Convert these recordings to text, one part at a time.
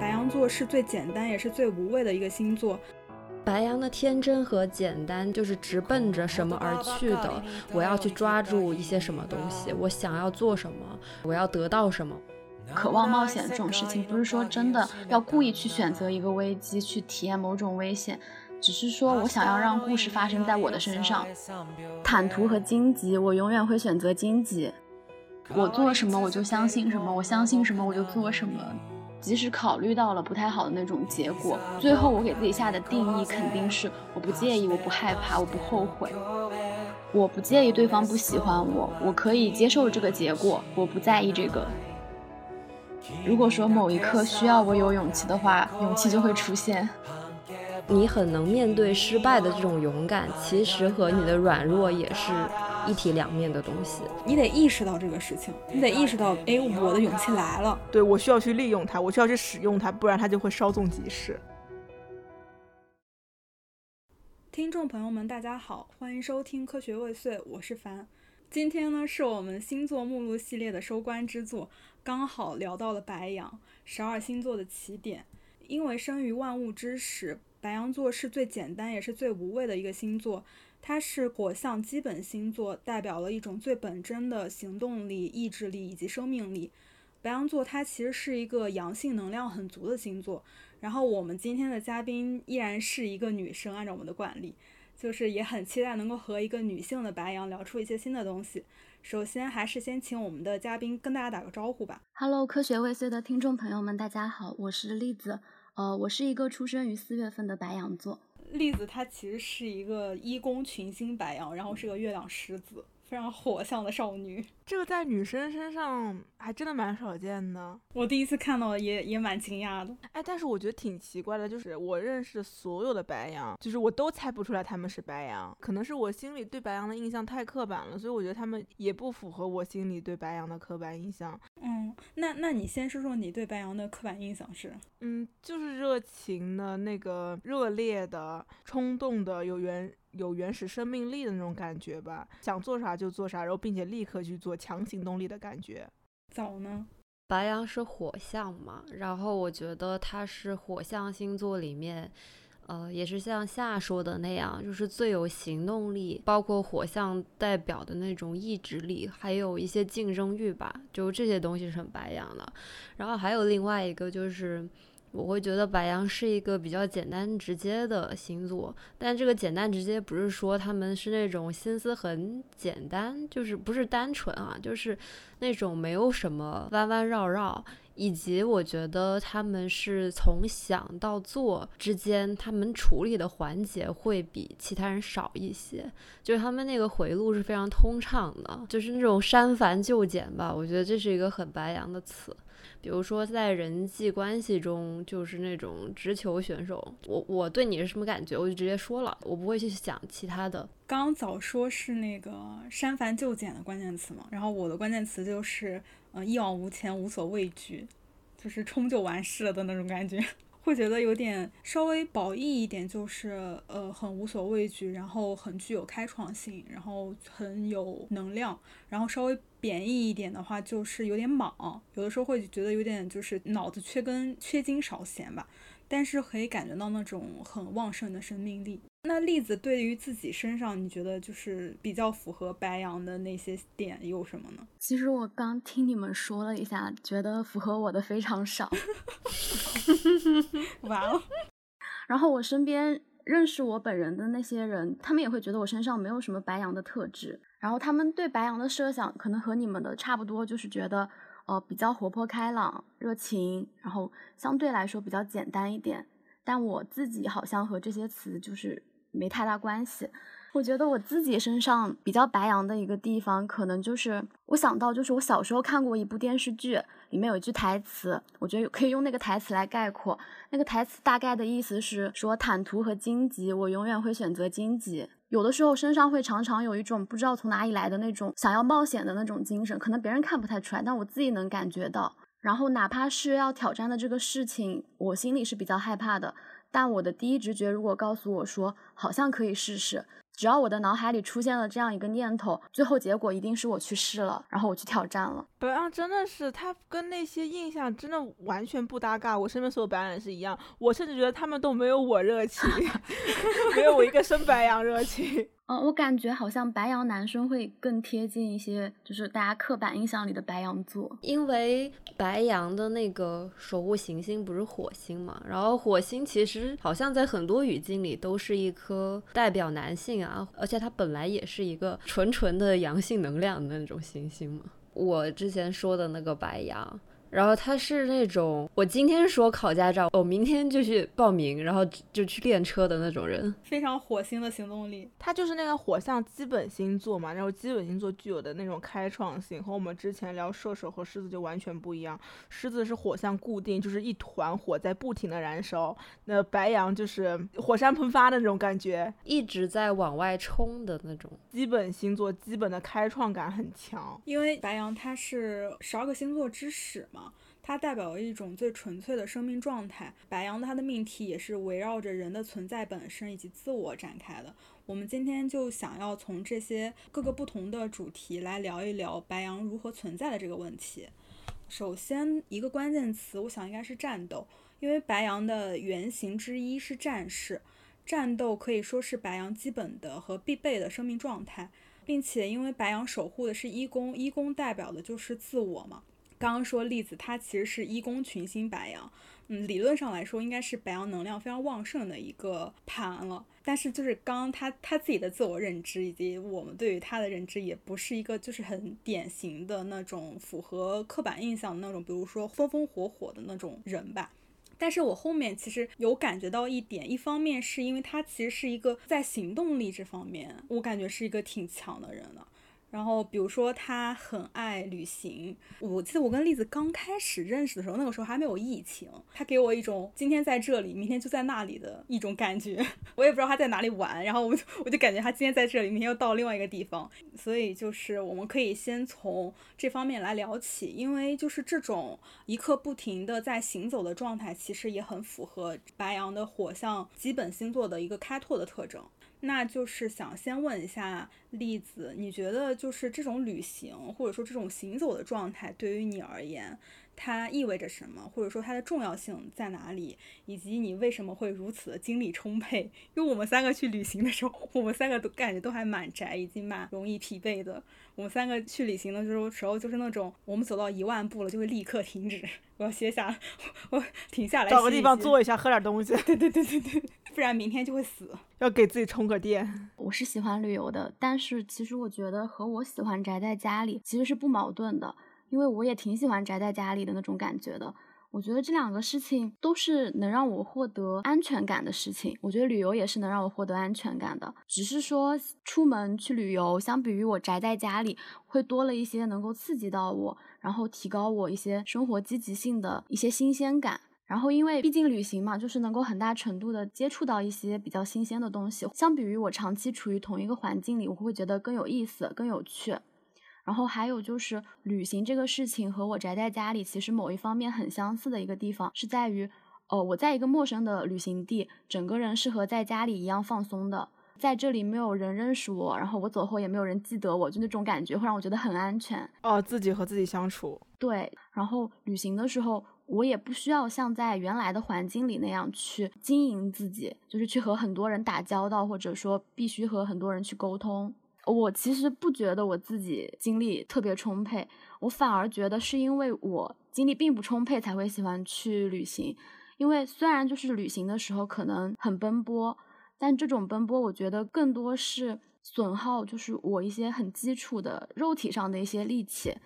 白羊座是最简单也是最无畏的一个星座。白羊的天真和简单，就是直奔着什么而去的。我要去抓住一些什么东西，我想要做什么，我要得到什么。渴望冒险这种事情，不是说真的要故意去选择一个危机去体验某种危险，只是说我想要让故事发生在我的身上。坦途和荆棘，我永远会选择荆棘。我做什么我就相信什么，我相信什么我就做什么。即使考虑到了不太好的那种结果，最后我给自己下的定义肯定是我不介意，我不害怕，我不后悔。我不介意对方不喜欢我，我可以接受这个结果，我不在意这个。如果说某一刻需要我有勇气的话，勇气就会出现。你很能面对失败的这种勇敢，其实和你的软弱也是一体两面的东西。你得意识到这个事情，你得意识到，哎，我的勇气来了，对我需要去利用它，我需要去使用它，不然它就会稍纵即逝。听众朋友们，大家好，欢迎收听《科学未遂》，我是凡。今天呢，是我们星座目录系列的收官之作，刚好聊到了白羊，十二星座的起点。因为生于万物之始，白羊座是最简单也是最无畏的一个星座。它是火象基本星座，代表了一种最本真的行动力、意志力以及生命力。白羊座它其实是一个阳性能量很足的星座。然后我们今天的嘉宾依然是一个女生，按照我们的惯例。就是也很期待能够和一个女性的白羊聊出一些新的东西。首先还是先请我们的嘉宾跟大家打个招呼吧。Hello，科学未遂的听众朋友们，大家好，我是栗子。呃，我是一个出生于四月份的白羊座。栗子它其实是一个一宫群星白羊，然后是个月亮狮子。非常火象的少女，这个在女生身上还真的蛮少见的。我第一次看到也也蛮惊讶的。哎，但是我觉得挺奇怪的，就是我认识所有的白羊，就是我都猜不出来他们是白羊。可能是我心里对白羊的印象太刻板了，所以我觉得他们也不符合我心里对白羊的刻板印象。嗯，那那你先说说你对白羊的刻板印象是？嗯，就是热情的那个、热烈的、冲动的、有缘。有原始生命力的那种感觉吧，想做啥就做啥，然后并且立刻去做，强行动力的感觉。早呢？白羊是火象嘛，然后我觉得它是火象星座里面，呃，也是像夏说的那样，就是最有行动力，包括火象代表的那种意志力，还有一些竞争欲吧，就这些东西是很白羊的。然后还有另外一个就是。我会觉得白羊是一个比较简单直接的星座，但这个简单直接不是说他们是那种心思很简单，就是不是单纯啊，就是那种没有什么弯弯绕绕，以及我觉得他们是从想到做之间，他们处理的环节会比其他人少一些，就是他们那个回路是非常通畅的，就是那种删繁就简吧，我觉得这是一个很白羊的词。比如说，在人际关系中，就是那种直球选手。我我对你是什么感觉，我就直接说了，我不会去想其他的。刚早说是那个删繁就简的关键词嘛，然后我的关键词就是，嗯，一往无前，无所畏惧，就是冲就完事了的那种感觉。会觉得有点稍微褒义一点，就是呃很无所畏惧，然后很具有开创性，然后很有能量。然后稍微贬义一点的话，就是有点莽，有的时候会觉得有点就是脑子缺根缺斤少弦吧。但是可以感觉到那种很旺盛的生命力。那栗子对于自己身上，你觉得就是比较符合白羊的那些点有什么呢？其实我刚听你们说了一下，觉得符合我的非常少。完了。然后我身边认识我本人的那些人，他们也会觉得我身上没有什么白羊的特质。然后他们对白羊的设想可能和你们的差不多，就是觉得。呃，比较活泼开朗、热情，然后相对来说比较简单一点。但我自己好像和这些词就是没太大关系。我觉得我自己身上比较白羊的一个地方，可能就是我想到就是我小时候看过一部电视剧，里面有一句台词，我觉得可以用那个台词来概括。那个台词大概的意思是说：坦途和荆棘，我永远会选择荆棘。有的时候身上会常常有一种不知道从哪里来的那种想要冒险的那种精神，可能别人看不太出来，但我自己能感觉到。然后哪怕是要挑战的这个事情，我心里是比较害怕的，但我的第一直觉如果告诉我说好像可以试试，只要我的脑海里出现了这样一个念头，最后结果一定是我去试了，然后我去挑战了。白羊真的是，他跟那些印象真的完全不搭嘎。我身边所有白羊也是一样，我甚至觉得他们都没有我热情，没有我一个生白羊热情。嗯，我感觉好像白羊男生会更贴近一些，就是大家刻板印象里的白羊座。因为白羊的那个守护行星不是火星嘛，然后火星其实好像在很多语境里都是一颗代表男性啊，而且它本来也是一个纯纯的阳性能量的那种行星嘛。我之前说的那个白羊。然后他是那种，我今天说考驾照，我明天就去报名，然后就去练车的那种人，非常火星的行动力。他就是那个火象基本星座嘛，然后基本星座具有的那种开创性，和我们之前聊射手和狮子就完全不一样。狮子是火象固定，就是一团火在不停的燃烧，那白羊就是火山喷发的那种感觉，一直在往外冲的那种。基本星座基本的开创感很强，因为白羊它是十二个星座之始嘛。它代表了一种最纯粹的生命状态。白羊它的命题也是围绕着人的存在本身以及自我展开的。我们今天就想要从这些各个不同的主题来聊一聊白羊如何存在的这个问题。首先，一个关键词，我想应该是战斗，因为白羊的原型之一是战士，战斗可以说是白羊基本的和必备的生命状态，并且因为白羊守护的是一宫，一宫代表的就是自我嘛。刚刚说例子，它其实是一宫群星白羊，嗯，理论上来说应该是白羊能量非常旺盛的一个盘了。但是就是刚刚他他自己的自我认知以及我们对于他的认知，也不是一个就是很典型的那种符合刻板印象的那种，比如说风风火火的那种人吧。但是我后面其实有感觉到一点，一方面是因为他其实是一个在行动力这方面，我感觉是一个挺强的人的。然后，比如说他很爱旅行。我记得我跟栗子刚开始认识的时候，那个时候还没有疫情，他给我一种今天在这里，明天就在那里的一种感觉。我也不知道他在哪里玩，然后我就我就感觉他今天在这里，明天又到另外一个地方。所以就是我们可以先从这方面来聊起，因为就是这种一刻不停的在行走的状态，其实也很符合白羊的火象基本星座的一个开拓的特征。那就是想先问一下栗子，你觉得就是这种旅行或者说这种行走的状态，对于你而言，它意味着什么？或者说它的重要性在哪里？以及你为什么会如此的精力充沛？因为我们三个去旅行的时候，我们三个都感觉都还蛮宅，以及蛮容易疲惫的。我们三个去旅行的时候，时候就是那种我们走到一万步了，就会立刻停止，我要歇下，我停下来，找个地方坐一下，喝点东西。对对对对对，不然明天就会死。要给自己充个电。我是喜欢旅游的，但是其实我觉得和我喜欢宅在家里其实是不矛盾的，因为我也挺喜欢宅在家里的那种感觉的。我觉得这两个事情都是能让我获得安全感的事情。我觉得旅游也是能让我获得安全感的，只是说出门去旅游，相比于我宅在家里，会多了一些能够刺激到我，然后提高我一些生活积极性的一些新鲜感。然后因为毕竟旅行嘛，就是能够很大程度的接触到一些比较新鲜的东西，相比于我长期处于同一个环境里，我会觉得更有意思、更有趣。然后还有就是旅行这个事情和我宅在家里其实某一方面很相似的一个地方是在于，呃，我在一个陌生的旅行地，整个人是和在家里一样放松的，在这里没有人认识我，然后我走后也没有人记得我，就那种感觉会让我觉得很安全。哦，自己和自己相处。对，然后旅行的时候，我也不需要像在原来的环境里那样去经营自己，就是去和很多人打交道，或者说必须和很多人去沟通。我其实不觉得我自己精力特别充沛，我反而觉得是因为我精力并不充沛才会喜欢去旅行。因为虽然就是旅行的时候可能很奔波，但这种奔波我觉得更多是损耗，就是我一些很基础的肉体上的一些力气。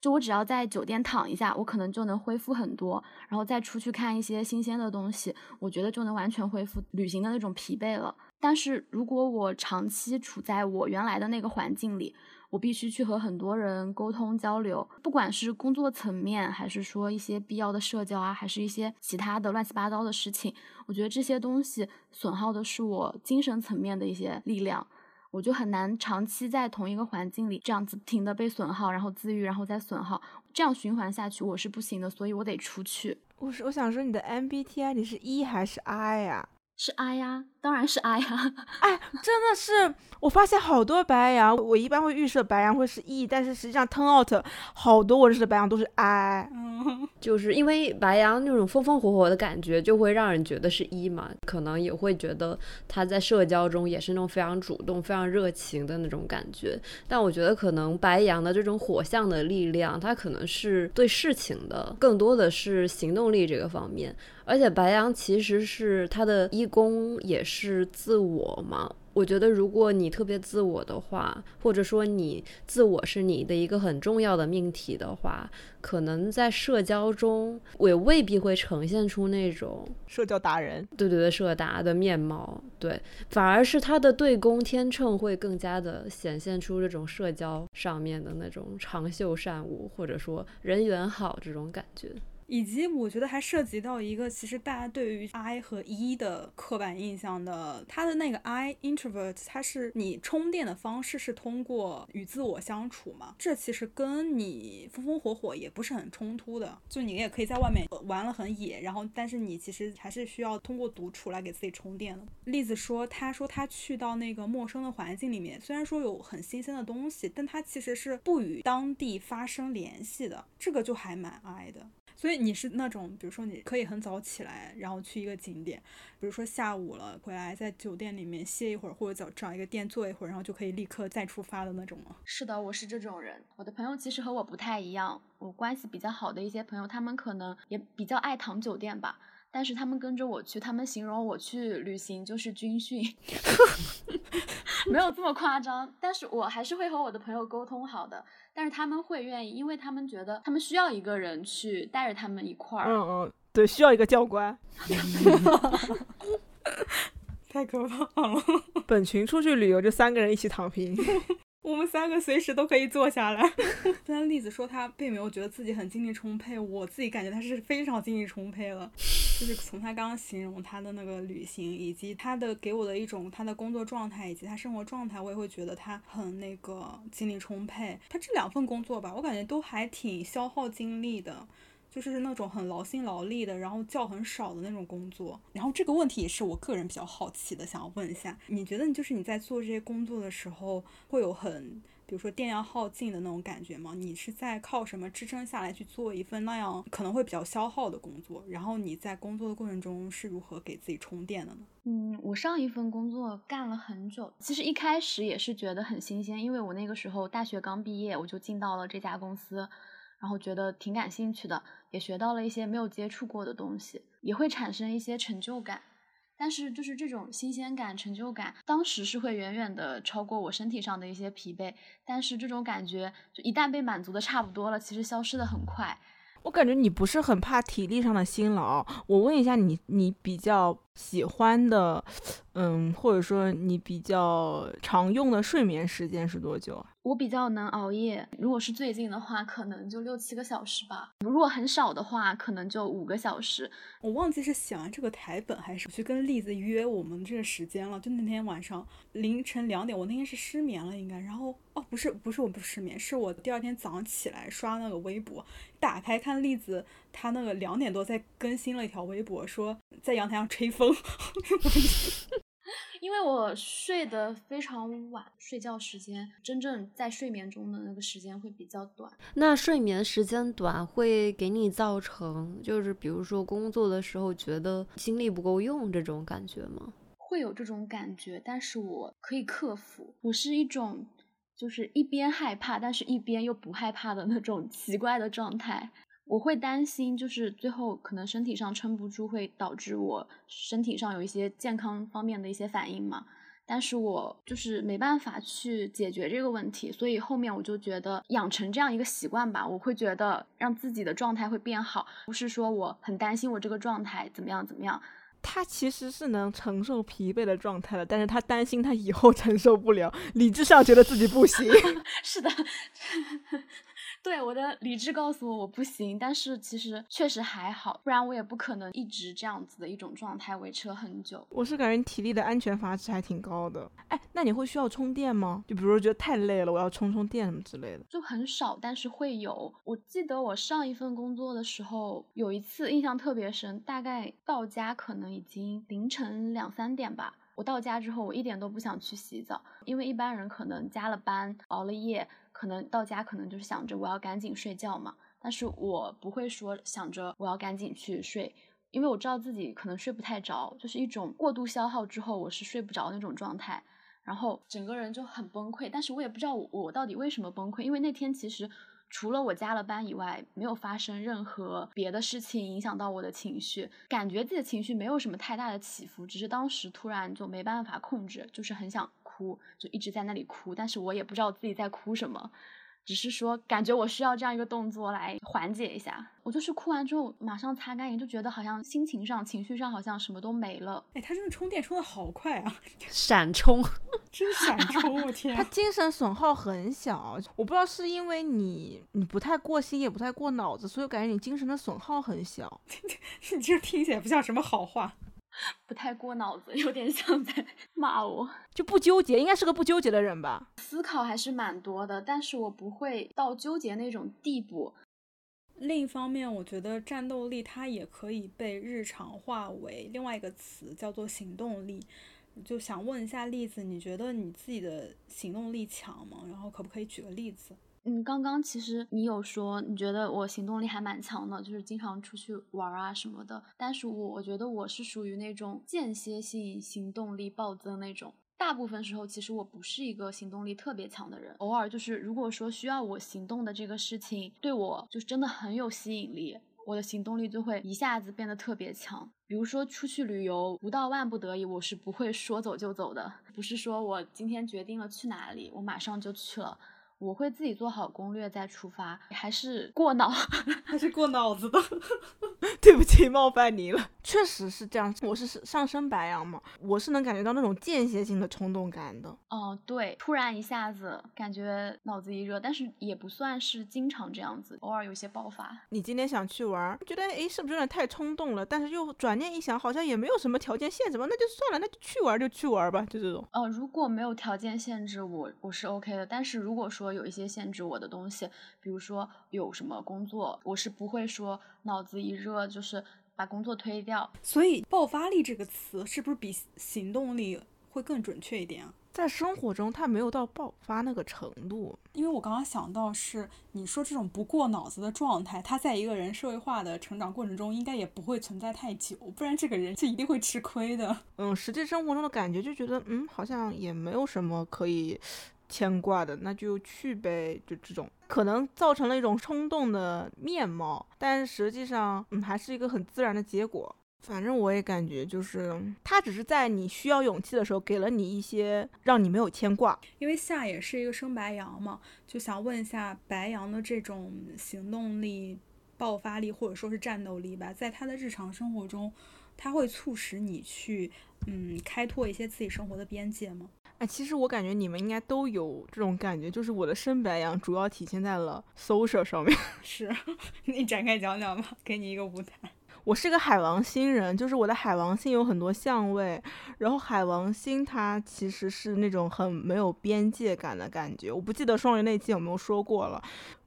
就我只要在酒店躺一下，我可能就能恢复很多，然后再出去看一些新鲜的东西，我觉得就能完全恢复旅行的那种疲惫了。但是如果我长期处在我原来的那个环境里，我必须去和很多人沟通交流，不管是工作层面，还是说一些必要的社交啊，还是一些其他的乱七八糟的事情，我觉得这些东西损耗的是我精神层面的一些力量，我就很难长期在同一个环境里这样子不停的被损耗，然后自愈，然后再损耗，这样循环下去我是不行的，所以我得出去。我是我想说你的 MBTI 你是 E 还是 I 呀？是 I 呀，当然是 I 呀。哎，真的是，我发现好多白羊，我一般会预设白羊会是 E，但是实际上 turn out 好多我认识的白羊都是 I。嗯，就是因为白羊那种风风火火的感觉，就会让人觉得是 E 嘛，可能也会觉得他在社交中也是那种非常主动、非常热情的那种感觉。但我觉得可能白羊的这种火象的力量，它可能是对事情的，更多的是行动力这个方面。而且白羊其实是他的一宫也是自我嘛。我觉得如果你特别自我的话，或者说你自我是你的一个很重要的命题的话，可能在社交中也未必会呈现出那种社交达人，对对对，社达的面貌。对，反而是他的对宫天秤会更加的显现出这种社交上面的那种长袖善舞，或者说人缘好这种感觉。以及我觉得还涉及到一个，其实大家对于 I 和 E 的刻板印象的，它的那个 I introvert，它是你充电的方式是通过与自我相处嘛？这其实跟你风风火火也不是很冲突的，就你也可以在外面玩了很野，然后但是你其实还是需要通过独处来给自己充电的。例子说，他说他去到那个陌生的环境里面，虽然说有很新鲜的东西，但他其实是不与当地发生联系的，这个就还蛮 I 的。所以你是那种，比如说你可以很早起来，然后去一个景点，比如说下午了回来，在酒店里面歇一会儿，或者找找一个店坐一会儿，然后就可以立刻再出发的那种吗？是的，我是这种人。我的朋友其实和我不太一样，我关系比较好的一些朋友，他们可能也比较爱躺酒店吧。但是他们跟着我去，他们形容我去旅行就是军训，没有这么夸张。但是我还是会和我的朋友沟通好的，但是他们会愿意，因为他们觉得他们需要一个人去带着他们一块儿。嗯嗯，对，需要一个教官。太可怕了！本群出去旅游就三个人一起躺平。我们三个随时都可以坐下来。虽然栗子说他并没有觉得自己很精力充沛，我自己感觉他是非常精力充沛了。就是从他刚刚形容他的那个旅行，以及他的给我的一种他的工作状态以及他生活状态，我也会觉得他很那个精力充沛。他这两份工作吧，我感觉都还挺消耗精力的。就是那种很劳心劳力的，然后觉很少的那种工作。然后这个问题也是我个人比较好奇的，想要问一下，你觉得你就是你在做这些工作的时候，会有很，比如说电量耗尽的那种感觉吗？你是在靠什么支撑下来去做一份那样可能会比较消耗的工作？然后你在工作的过程中是如何给自己充电的呢？嗯，我上一份工作干了很久，其实一开始也是觉得很新鲜，因为我那个时候大学刚毕业，我就进到了这家公司。然后觉得挺感兴趣的，也学到了一些没有接触过的东西，也会产生一些成就感。但是就是这种新鲜感、成就感，当时是会远远的超过我身体上的一些疲惫。但是这种感觉，就一旦被满足的差不多了，其实消失的很快。我感觉你不是很怕体力上的辛劳。我问一下你，你比较喜欢的，嗯，或者说你比较常用的睡眠时间是多久啊？我比较能熬夜，如果是最近的话，可能就六七个小时吧；如果很少的话，可能就五个小时。我忘记是写完这个台本，还是去跟栗子约我们这个时间了。就那天晚上凌晨两点，我那天是失眠了，应该。然后哦，不是，不是，我不失眠，是我第二天早上起来刷那个微博，打开看栗子，他那个两点多在更新了一条微博，说在阳台上吹风。因为我睡得非常晚，睡觉时间真正在睡眠中的那个时间会比较短。那睡眠时间短会给你造成，就是比如说工作的时候觉得精力不够用这种感觉吗？会有这种感觉，但是我可以克服。我是一种就是一边害怕，但是一边又不害怕的那种奇怪的状态。我会担心，就是最后可能身体上撑不住，会导致我身体上有一些健康方面的一些反应嘛。但是我就是没办法去解决这个问题，所以后面我就觉得养成这样一个习惯吧，我会觉得让自己的状态会变好，不是说我很担心我这个状态怎么样怎么样。他其实是能承受疲惫的状态的，但是他担心他以后承受不了，理智上觉得自己不行。是的。对我的理智告诉我我不行，但是其实确实还好，不然我也不可能一直这样子的一种状态维持了很久。我是感觉你体力的安全阀值还挺高的。哎，那你会需要充电吗？就比如说觉得太累了，我要充充电什么之类的。就很少，但是会有。我记得我上一份工作的时候，有一次印象特别深，大概到家可能已经凌晨两三点吧。我到家之后，我一点都不想去洗澡，因为一般人可能加了班、熬了夜，可能到家可能就是想着我要赶紧睡觉嘛。但是我不会说想着我要赶紧去睡，因为我知道自己可能睡不太着，就是一种过度消耗之后我是睡不着那种状态，然后整个人就很崩溃。但是我也不知道我我到底为什么崩溃，因为那天其实。除了我加了班以外，没有发生任何别的事情影响到我的情绪，感觉自己的情绪没有什么太大的起伏，只是当时突然就没办法控制，就是很想哭，就一直在那里哭，但是我也不知道自己在哭什么。只是说，感觉我需要这样一个动作来缓解一下。我就是哭完之后马上擦干，眼就觉得好像心情上、情绪上好像什么都没了。哎，他真的充电充的好快啊！闪充，真闪充！我天，他精神损耗很小。我不知道是因为你你不太过心，也不太过脑子，所以感觉你精神的损耗很小。你这听起来不像什么好话。不太过脑子，有点像在 骂我，就不纠结，应该是个不纠结的人吧？思考还是蛮多的，但是我不会到纠结那种地步。另一方面，我觉得战斗力它也可以被日常化为另外一个词，叫做行动力。就想问一下栗子，你觉得你自己的行动力强吗？然后可不可以举个例子？嗯，刚刚其实你有说你觉得我行动力还蛮强的，就是经常出去玩啊什么的。但是我我觉得我是属于那种间歇性行动力暴增那种。大部分时候其实我不是一个行动力特别强的人，偶尔就是如果说需要我行动的这个事情对我就是真的很有吸引力，我的行动力就会一下子变得特别强。比如说出去旅游，不到万不得已，我是不会说走就走的，不是说我今天决定了去哪里，我马上就去了。我会自己做好攻略再出发，还是过脑，还是过脑子的。对不起，冒犯你了。确实是这样，我是上升白羊嘛，我是能感觉到那种间歇性的冲动感的。哦，对，突然一下子感觉脑子一热，但是也不算是经常这样子，偶尔有些爆发。你今天想去玩，觉得诶是不是有点太冲动了？但是又转念一想，好像也没有什么条件限制吧，那就算了，那就去玩就去玩吧，就这种。呃，如果没有条件限制，我我是 OK 的。但是如果说有一些限制我的东西，比如说有什么工作，我是不会说脑子一热就是。把工作推掉，所以爆发力这个词是不是比行动力会更准确一点啊？在生活中，他没有到爆发那个程度。因为我刚刚想到是你说这种不过脑子的状态，他在一个人社会化的成长过程中，应该也不会存在太久，不然这个人是一定会吃亏的。嗯，实际生活中的感觉就觉得，嗯，好像也没有什么可以。牵挂的那就去呗，就这种可能造成了一种冲动的面貌，但实际上，嗯，还是一个很自然的结果。反正我也感觉，就是他只是在你需要勇气的时候，给了你一些让你没有牵挂。因为夏也是一个生白羊嘛，就想问一下白羊的这种行动力、爆发力或者说是战斗力吧，在他的日常生活中，他会促使你去，嗯，开拓一些自己生活的边界吗？哎，其实我感觉你们应该都有这种感觉，就是我的深白羊主要体现在了 social 上面。是，你展开讲讲吧，给你一个舞台。我是个海王星人，就是我的海王星有很多相位，然后海王星它其实是那种很没有边界感的感觉。我不记得双鱼那期有没有说过了。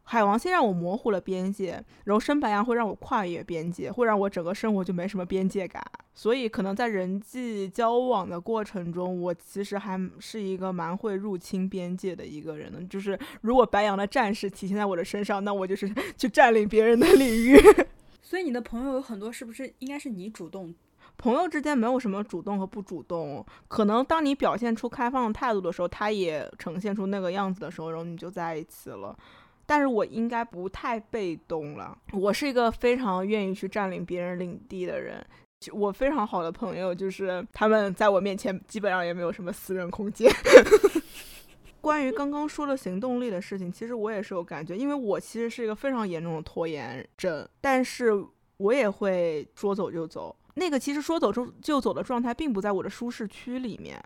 海王星让我模糊了边界，然后深白羊会让我跨越边界，会让我整个生活就没什么边界感。所以可能在人际交往的过程中，我其实还是一个蛮会入侵边界的一个人的。就是如果白羊的战士体现在我的身上，那我就是 去占领别人的领域。所以你的朋友有很多，是不是应该是你主动？朋友之间没有什么主动和不主动，可能当你表现出开放的态度的时候，他也呈现出那个样子的时候，然后你就在一起了。但是我应该不太被动了，我是一个非常愿意去占领别人领地的人。我非常好的朋友就是他们在我面前基本上也没有什么私人空间。关于刚刚说的行动力的事情，其实我也是有感觉，因为我其实是一个非常严重的拖延症，但是我也会说走就走。那个其实说走就就走的状态，并不在我的舒适区里面。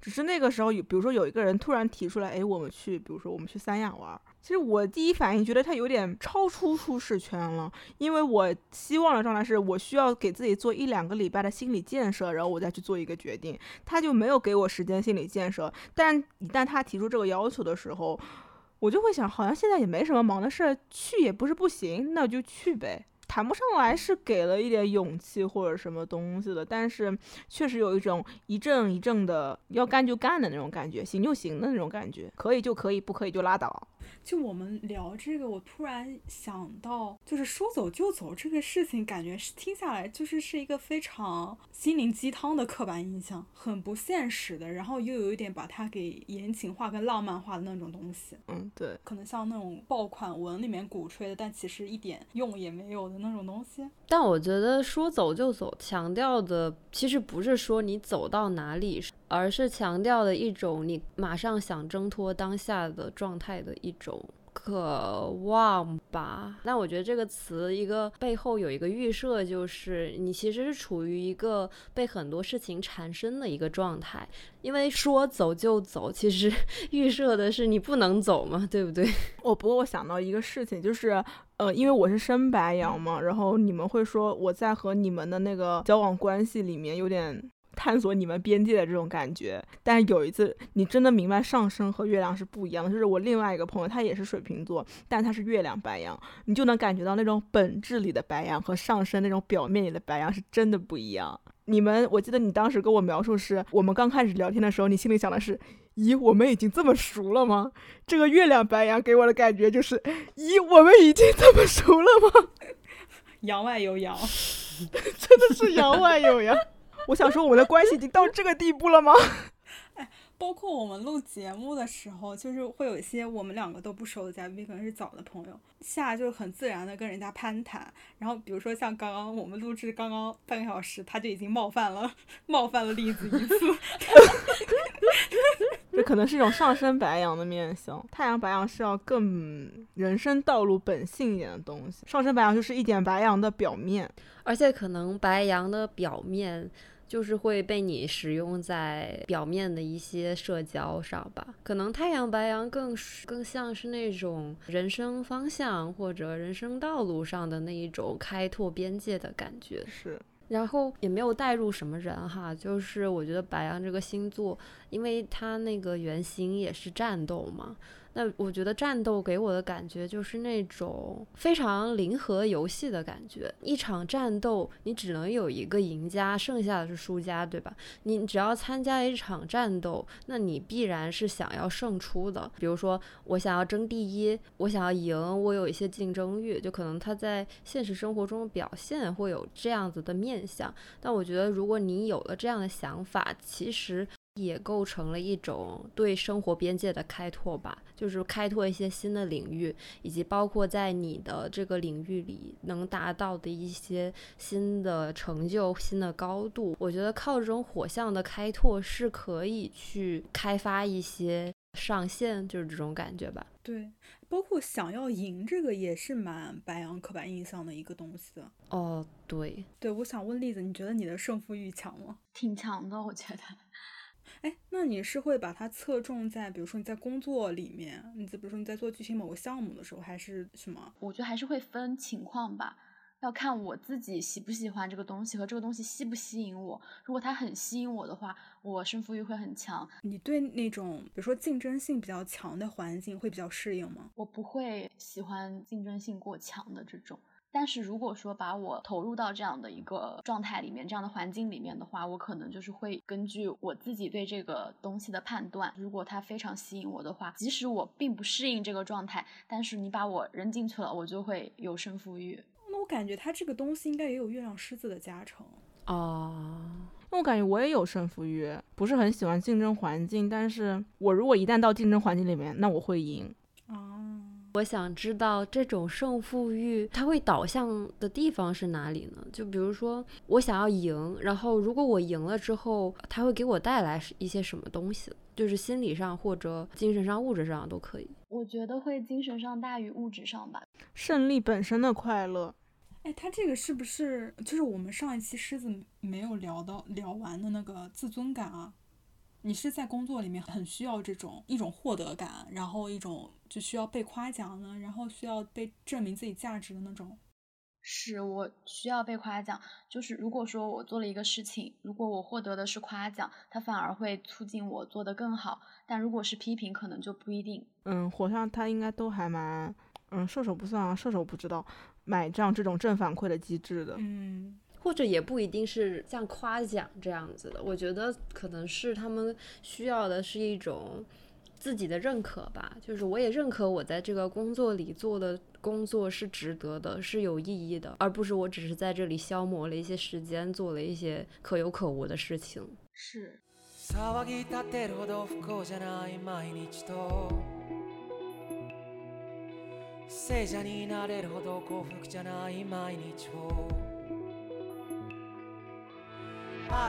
只是那个时候有，比如说有一个人突然提出来，哎，我们去，比如说我们去三亚玩。其实我第一反应觉得他有点超出舒适圈了，因为我希望的状态是我需要给自己做一两个礼拜的心理建设，然后我再去做一个决定。他就没有给我时间心理建设，但一旦他提出这个要求的时候，我就会想，好像现在也没什么忙的事，去也不是不行，那就去呗。谈不上来是给了一点勇气或者什么东西的，但是确实有一种一阵一阵的要干就干的那种感觉，行就行的那种感觉，可以就可以，不可以就拉倒。就我们聊这个，我突然想到，就是说走就走这个事情，感觉是听下来就是是一个非常心灵鸡汤的刻板印象，很不现实的，然后又有一点把它给言情化跟浪漫化的那种东西。嗯，对，可能像那种爆款文里面鼓吹的，但其实一点用也没有的那种东西。但我觉得说走就走，强调的其实不是说你走到哪里，而是强调的一种你马上想挣脱当下的状态的一种。渴望吧，那我觉得这个词一个背后有一个预设，就是你其实是处于一个被很多事情缠身的一个状态。因为说走就走，其实预设的是你不能走嘛，对不对？哦，不过我想到一个事情，就是呃，因为我是深白羊嘛，然后你们会说我在和你们的那个交往关系里面有点。探索你们边界的这种感觉，但是有一次你真的明白上升和月亮是不一样的。就是我另外一个朋友，他也是水瓶座，但他是月亮白羊，你就能感觉到那种本质里的白羊和上升那种表面里的白羊是真的不一样。你们，我记得你当时跟我描述是，我们刚开始聊天的时候，你心里想的是，咦，我们已经这么熟了吗？这个月亮白羊给我的感觉就是，咦，我们已经这么熟了吗？羊外有羊，真的是羊外有羊。我想说，我们的关系已经到这个地步了吗？哎，包括我们录节目的时候，就是会有一些我们两个都不熟的嘉宾，可能是早的朋友，下就很自然的跟人家攀谈。然后比如说像刚刚我们录制刚刚半个小时，他就已经冒犯了，冒犯了栗子一次。这可能是一种上升白羊的面相，太阳白羊是要更人生道路本性一点的东西，上升白羊就是一点白羊的表面，而且可能白羊的表面。就是会被你使用在表面的一些社交上吧，可能太阳白羊更更像是那种人生方向或者人生道路上的那一种开拓边界的感觉。是，然后也没有带入什么人哈，就是我觉得白羊这个星座，因为它那个原型也是战斗嘛。那我觉得战斗给我的感觉就是那种非常零和游戏的感觉。一场战斗，你只能有一个赢家，剩下的是输家，对吧？你只要参加一场战斗，那你必然是想要胜出的。比如说，我想要争第一，我想要赢，我有一些竞争欲，就可能他在现实生活中表现会有这样子的面相。但我觉得，如果你有了这样的想法，其实。也构成了一种对生活边界的开拓吧，就是开拓一些新的领域，以及包括在你的这个领域里能达到的一些新的成就、新的高度。我觉得靠这种火象的开拓是可以去开发一些上限，就是这种感觉吧。对，包括想要赢这个也是蛮白羊刻板印象的一个东西的。哦，对，对，我想问栗子，你觉得你的胜负欲强吗？挺强的，我觉得。哎，那你是会把它侧重在，比如说你在工作里面，你再比如说你在做具体某个项目的时候，还是什么？我觉得还是会分情况吧，要看我自己喜不喜欢这个东西和这个东西吸不吸引我。如果它很吸引我的话，我胜负欲会很强。你对那种比如说竞争性比较强的环境会比较适应吗？我不会喜欢竞争性过强的这种。但是如果说把我投入到这样的一个状态里面，这样的环境里面的话，我可能就是会根据我自己对这个东西的判断，如果它非常吸引我的话，即使我并不适应这个状态，但是你把我扔进去了，我就会有胜负欲。那我感觉它这个东西应该也有月亮狮子的加成哦。那我感觉我也有胜负欲，不是很喜欢竞争环境，但是我如果一旦到竞争环境里面，那我会赢。哦。我想知道这种胜负欲，它会导向的地方是哪里呢？就比如说，我想要赢，然后如果我赢了之后，它会给我带来一些什么东西？就是心理上或者精神上、物质上都可以。我觉得会精神上大于物质上吧。胜利本身的快乐。哎，他这个是不是就是我们上一期狮子没有聊到聊完的那个自尊感啊？你是在工作里面很需要这种一种获得感，然后一种就需要被夸奖呢，然后需要被证明自己价值的那种。是我需要被夸奖，就是如果说我做了一个事情，如果我获得的是夸奖，它反而会促进我做得更好；但如果是批评，可能就不一定。嗯，火象他应该都还蛮，嗯，射手不算啊，射手不知道买账这种正反馈的机制的。嗯。或者也不一定是像夸奖这样子的，我觉得可能是他们需要的是一种自己的认可吧。就是我也认可我在这个工作里做的工作是值得的，是有意义的，而不是我只是在这里消磨了一些时间，做了一些可有可无的事情。是。刚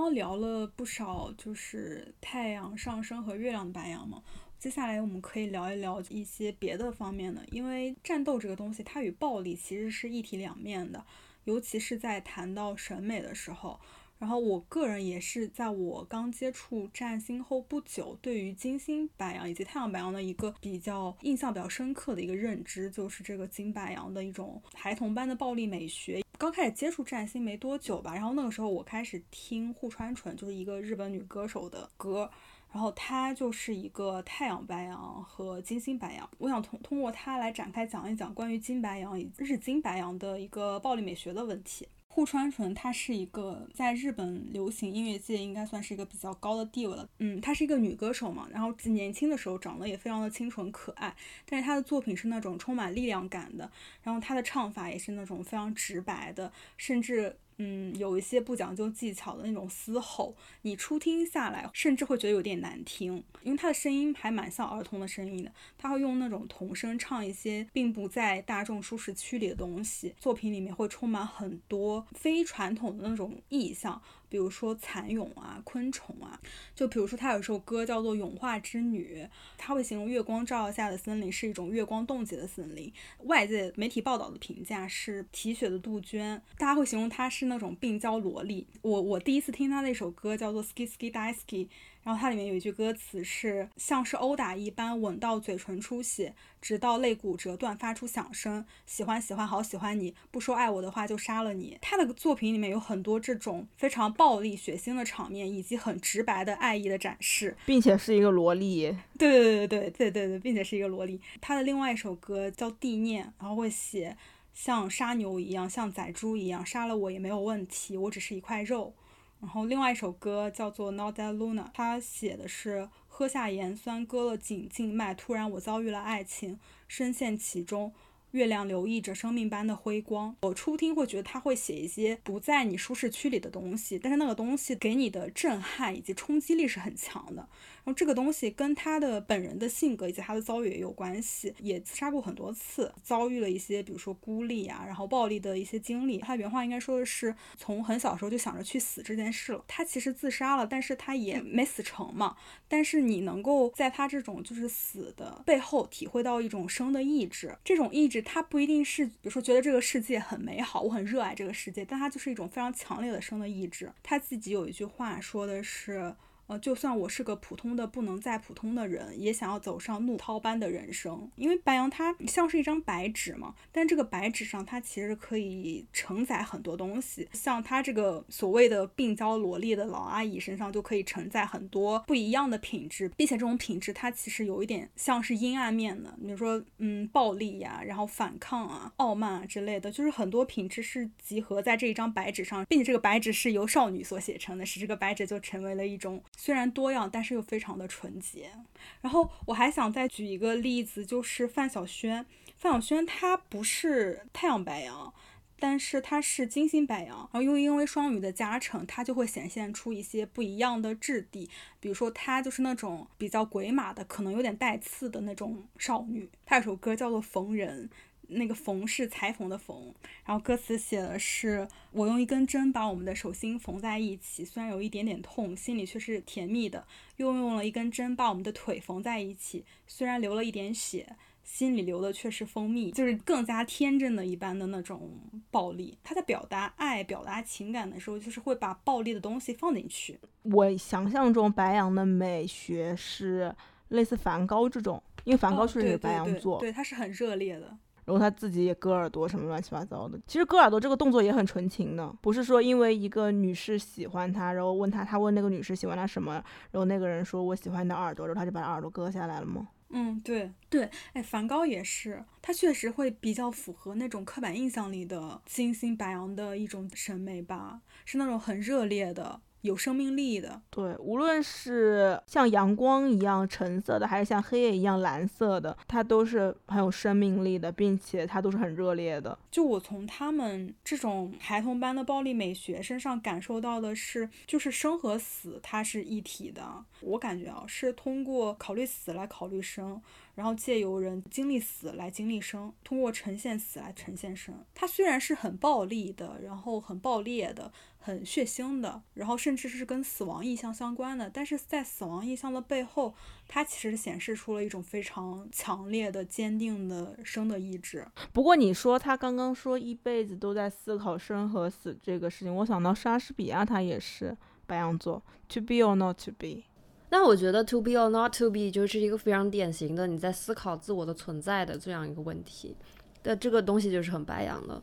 刚聊了不少，就是太阳上升和月亮的白羊嘛。接下来我们可以聊一聊一些别的方面的，因为战斗这个东西，它与暴力其实是一体两面的，尤其是在谈到审美的时候。然后我个人也是在我刚接触占星后不久，对于金星白羊以及太阳白羊的一个比较印象比较深刻的一个认知，就是这个金白羊的一种孩童般的暴力美学。刚开始接触占星没多久吧，然后那个时候我开始听户川纯，就是一个日本女歌手的歌，然后她就是一个太阳白羊和金星白羊。我想通通过她来展开讲一讲关于金白羊以日金白羊的一个暴力美学的问题。户川纯，她是一个在日本流行音乐界应该算是一个比较高的地位了。嗯，她是一个女歌手嘛，然后年轻的时候长得也非常的清纯可爱，但是她的作品是那种充满力量感的，然后她的唱法也是那种非常直白的，甚至。嗯，有一些不讲究技巧的那种嘶吼，你初听下来甚至会觉得有点难听，因为他的声音还蛮像儿童的声音的。他会用那种童声唱一些并不在大众舒适区里的东西，作品里面会充满很多非传统的那种意象。比如说蚕蛹啊、昆虫啊，就比如说他有一首歌叫做《蛹化之女》，他会形容月光照耀下的森林是一种月光冻结的森林。外界媒体报道的评价是啼血的杜鹃，大家会形容她是那种病娇萝莉。我我第一次听他那首歌叫做《Ski Ski d i Ski》。然后它里面有一句歌词是像是殴打一般吻到嘴唇出血直到肋骨折断发出响声喜欢喜欢好喜欢你不说爱我的话就杀了你。他的作品里面有很多这种非常暴力血腥的场面以及很直白的爱意的展示。并且是一个萝莉对对对对对对对并且是一个萝莉。他的另外一首歌叫地念然后会写像杀牛一样像宰猪一样杀了我也没有问题我只是一块肉然后另外一首歌叫做《Not That Luna》，它写的是喝下盐酸，割了颈静脉，突然我遭遇了爱情，深陷其中。月亮留意着生命般的辉光。我初听会觉得他会写一些不在你舒适区里的东西，但是那个东西给你的震撼以及冲击力是很强的。然后这个东西跟他的本人的性格以及他的遭遇也有关系，也自杀过很多次，遭遇了一些比如说孤立啊，然后暴力的一些经历。他原话应该说的是从很小时候就想着去死这件事了。他其实自杀了，但是他也没死成嘛。但是你能够在他这种就是死的背后体会到一种生的意志，这种意志。他不一定是，比如说觉得这个世界很美好，我很热爱这个世界，但他就是一种非常强烈的生的意志。他自己有一句话说的是。呃，就算我是个普通的不能再普通的人，也想要走上怒涛般的人生。因为白羊它像是一张白纸嘛，但这个白纸上它其实可以承载很多东西。像它这个所谓的病娇萝莉的老阿姨身上就可以承载很多不一样的品质，并且这种品质它其实有一点像是阴暗面的，比如说嗯暴力呀，然后反抗啊、傲慢啊之类的，就是很多品质是集合在这一张白纸上，并且这个白纸是由少女所写成的，使这个白纸就成为了一种。虽然多样，但是又非常的纯洁。然后我还想再举一个例子，就是范晓萱。范晓萱她不是太阳白羊，但是她是金星白羊。然后又因为双鱼的加成，她就会显现出一些不一样的质地。比如说，她就是那种比较鬼马的，可能有点带刺的那种少女。她有首歌叫做《逢人》。那个缝是裁缝的缝，然后歌词写的是我用一根针把我们的手心缝在一起，虽然有一点点痛，心里却是甜蜜的。又用了一根针把我们的腿缝在一起，虽然流了一点血，心里流的却是蜂蜜，就是更加天真的一般的那种暴力。他在表达爱、表达情感的时候，就是会把暴力的东西放进去。我想象中白羊的美学是类似梵高这种，因为梵高确实是白羊座，对，他是很热烈的。然后他自己也割耳朵什么乱七八糟的。其实割耳朵这个动作也很纯情的，不是说因为一个女士喜欢他，然后问他，他问那个女士喜欢他什么，然后那个人说我喜欢你的耳朵，然后他就把耳朵割下来了吗？嗯，对对，哎，梵高也是，他确实会比较符合那种刻板印象里的金星白羊的一种审美吧，是那种很热烈的。有生命力的，对，无论是像阳光一样橙色的，还是像黑夜一样蓝色的，它都是很有生命力的，并且它都是很热烈的。就我从他们这种孩童般的暴力美学身上感受到的是，就是生和死它是一体的。我感觉啊，是通过考虑死来考虑生。然后借由人经历死来经历生，通过呈现死来呈现生。它虽然是很暴力的，然后很爆裂的，很血腥的，然后甚至是跟死亡意象相关的，但是在死亡意象的背后，它其实显示出了一种非常强烈的、坚定的生的意志。不过你说他刚刚说一辈子都在思考生和死这个事情，我想到莎士比亚他也是白羊座，to be or not to be。那我觉得 to be or not to be 就是一个非常典型的你在思考自我的存在的这样一个问题，的这个东西就是很白羊的。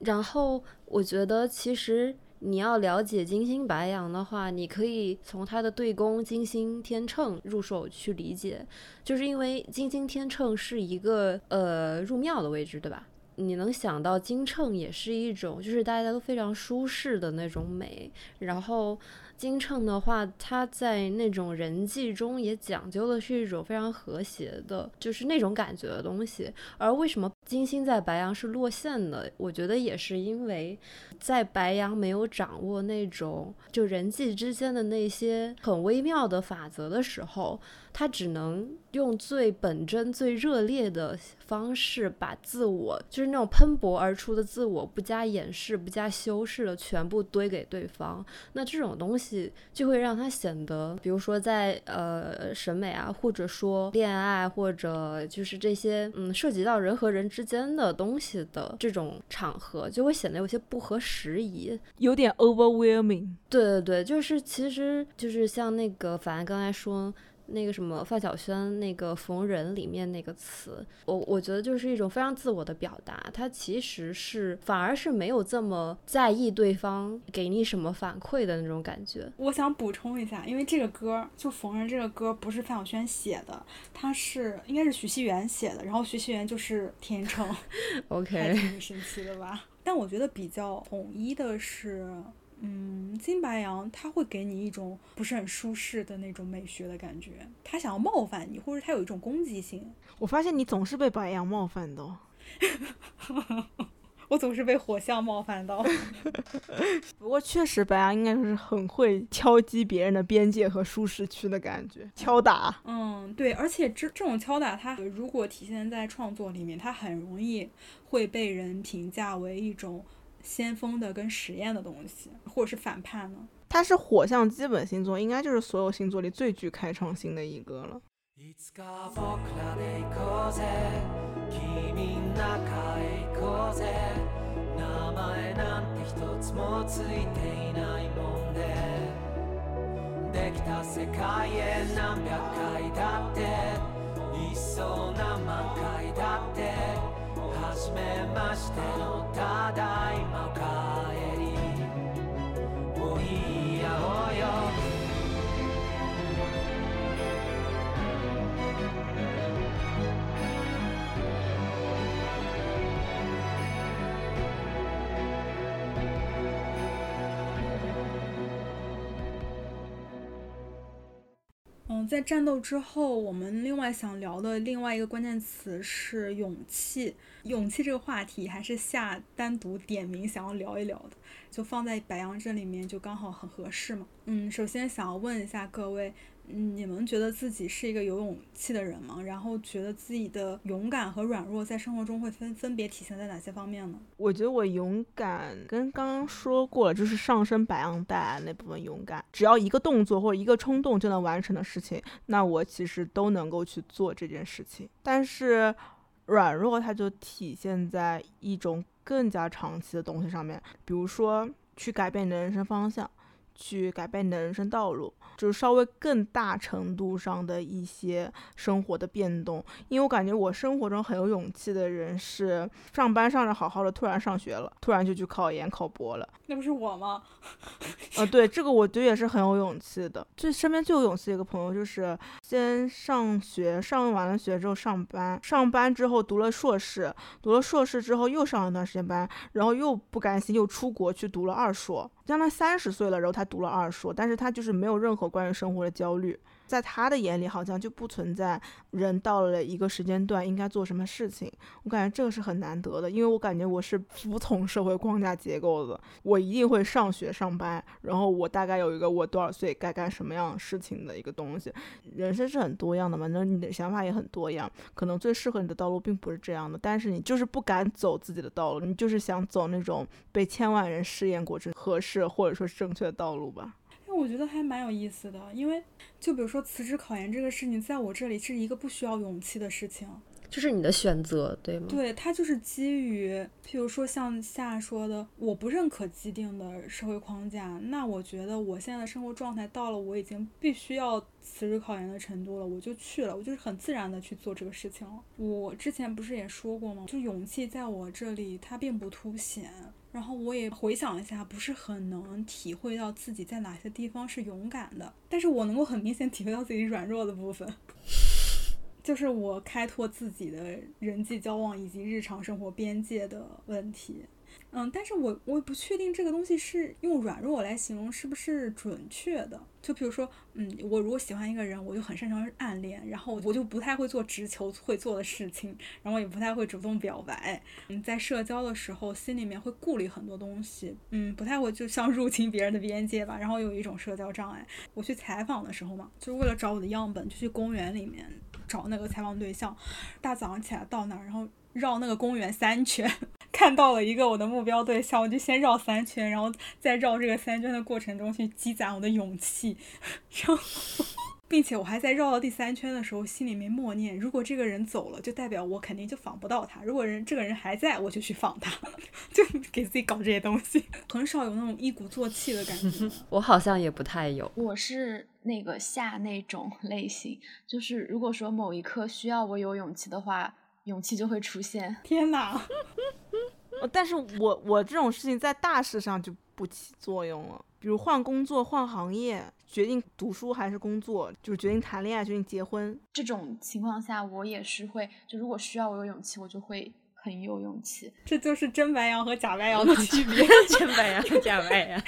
然后我觉得其实你要了解金星白羊的话，你可以从它的对宫金星天秤入手去理解，就是因为金星天秤是一个呃入庙的位置，对吧？你能想到金秤也是一种就是大家都非常舒适的那种美，然后。金秤的话，它在那种人际中也讲究的是一种非常和谐的，就是那种感觉的东西。而为什么金星在白羊是落线的？我觉得也是因为，在白羊没有掌握那种就人际之间的那些很微妙的法则的时候。他只能用最本真、最热烈的方式，把自我，就是那种喷薄而出的自我，不加掩饰、不加修饰的全部堆给对方。那这种东西就会让他显得，比如说在呃审美啊，或者说恋爱，或者就是这些嗯涉及到人和人之间的东西的这种场合，就会显得有些不合时宜，有点 overwhelming。对对对，就是其实就是像那个，反正刚才说。那个什么范晓萱那个逢人里面那个词，我我觉得就是一种非常自我的表达，他其实是反而是没有这么在意对方给你什么反馈的那种感觉。我想补充一下，因为这个歌就逢人这个歌不是范晓萱写的，它是应该是徐熙媛写的，然后徐熙媛就是天秤，OK，还挺神奇的吧？但我觉得比较统一的是。嗯，金白羊他会给你一种不是很舒适的那种美学的感觉，他想要冒犯你，或者他有一种攻击性。我发现你总是被白羊冒犯的，我总是被火象冒犯到。不过确实，白羊应该是很会敲击别人的边界和舒适区的感觉，敲打。嗯，对，而且这这种敲打，它如果体现在创作里面，它很容易会被人评价为一种。先锋的跟实验的东西，或者是反叛呢？它是火象基本星座，应该就是所有星座里最具开创性的一个了。はじめましてのただいまおかえり。おいやおうよ。在战斗之后，我们另外想聊的另外一个关键词是勇气。勇气这个话题还是下单独点名想要聊一聊的，就放在白羊这里面就刚好很合适嘛。嗯，首先想要问一下各位，嗯你们觉得自己是一个有勇气的人吗？然后觉得自己的勇敢和软弱在生活中会分分别体现在哪些方面呢？我觉得我勇敢跟刚刚说过了，就是上升白羊带来那部分勇敢，只要一个动作或者一个冲动就能完成的事情，那我其实都能够去做这件事情。但是软弱它就体现在一种更加长期的东西上面，比如说去改变你的人生方向。去改变你的人生道路，就是稍微更大程度上的一些生活的变动。因为我感觉我生活中很有勇气的人是上班上着好好的，突然上学了，突然就去考研考博了。那不是我吗？呃，对，这个我觉得也是很有勇气的。最身边最有勇气的一个朋友，就是先上学，上完了学之后上班，上班之后读了硕士，读了硕士之后又上了一段时间班，然后又不甘心，又出国去读了二硕。将他三十岁了，然后他读了二硕，但是他就是没有任何关于生活的焦虑。在他的眼里，好像就不存在人到了一个时间段应该做什么事情。我感觉这个是很难得的，因为我感觉我是服从社会框架结构的。我一定会上学上班，然后我大概有一个我多少岁该干什么样事情的一个东西。人生是很多样的嘛，那你的想法也很多样。可能最适合你的道路并不是这样的，但是你就是不敢走自己的道路，你就是想走那种被千万人试验过这合适或者说是正确的道路吧。我觉得还蛮有意思的，因为就比如说辞职考研这个事情，在我这里是一个不需要勇气的事情，就是你的选择，对吗？对，它就是基于，譬如说像夏说的，我不认可既定的社会框架，那我觉得我现在的生活状态到了我已经必须要辞职考研的程度了，我就去了，我就是很自然的去做这个事情了。我之前不是也说过吗？就勇气在我这里它并不凸显。然后我也回想一下，不是很能体会到自己在哪些地方是勇敢的，但是我能够很明显体会到自己软弱的部分，就是我开拓自己的人际交往以及日常生活边界的问题。嗯，但是我我不确定这个东西是用软弱来形容是不是准确的。就比如说，嗯，我如果喜欢一个人，我就很擅长暗恋，然后我就不太会做直球会做的事情，然后也不太会主动表白。嗯，在社交的时候，心里面会顾虑很多东西，嗯，不太会就像入侵别人的边界吧。然后有一种社交障碍。我去采访的时候嘛，就是为了找我的样本，就去公园里面找那个采访对象。大早上起来到那儿，然后。绕那个公园三圈，看到了一个我的目标对象，我就先绕三圈，然后在绕这个三圈的过程中去积攒我的勇气，然后，并且我还在绕到第三圈的时候，心里面默念：如果这个人走了，就代表我肯定就访不到他；如果人这个人还在，我就去访他，就给自己搞这些东西，很少有那种一鼓作气的感觉。我好像也不太有，我是那个下那种类型，就是如果说某一刻需要我有勇气的话。勇气就会出现。天哪！但是我我这种事情在大事上就不起作用了，比如换工作、换行业、决定读书还是工作，就是决定谈恋爱、决定结婚这种情况下，我也是会，就如果需要我有勇气，我就会很有勇气。这就是真白羊和假白羊的区别，真白羊和假白羊。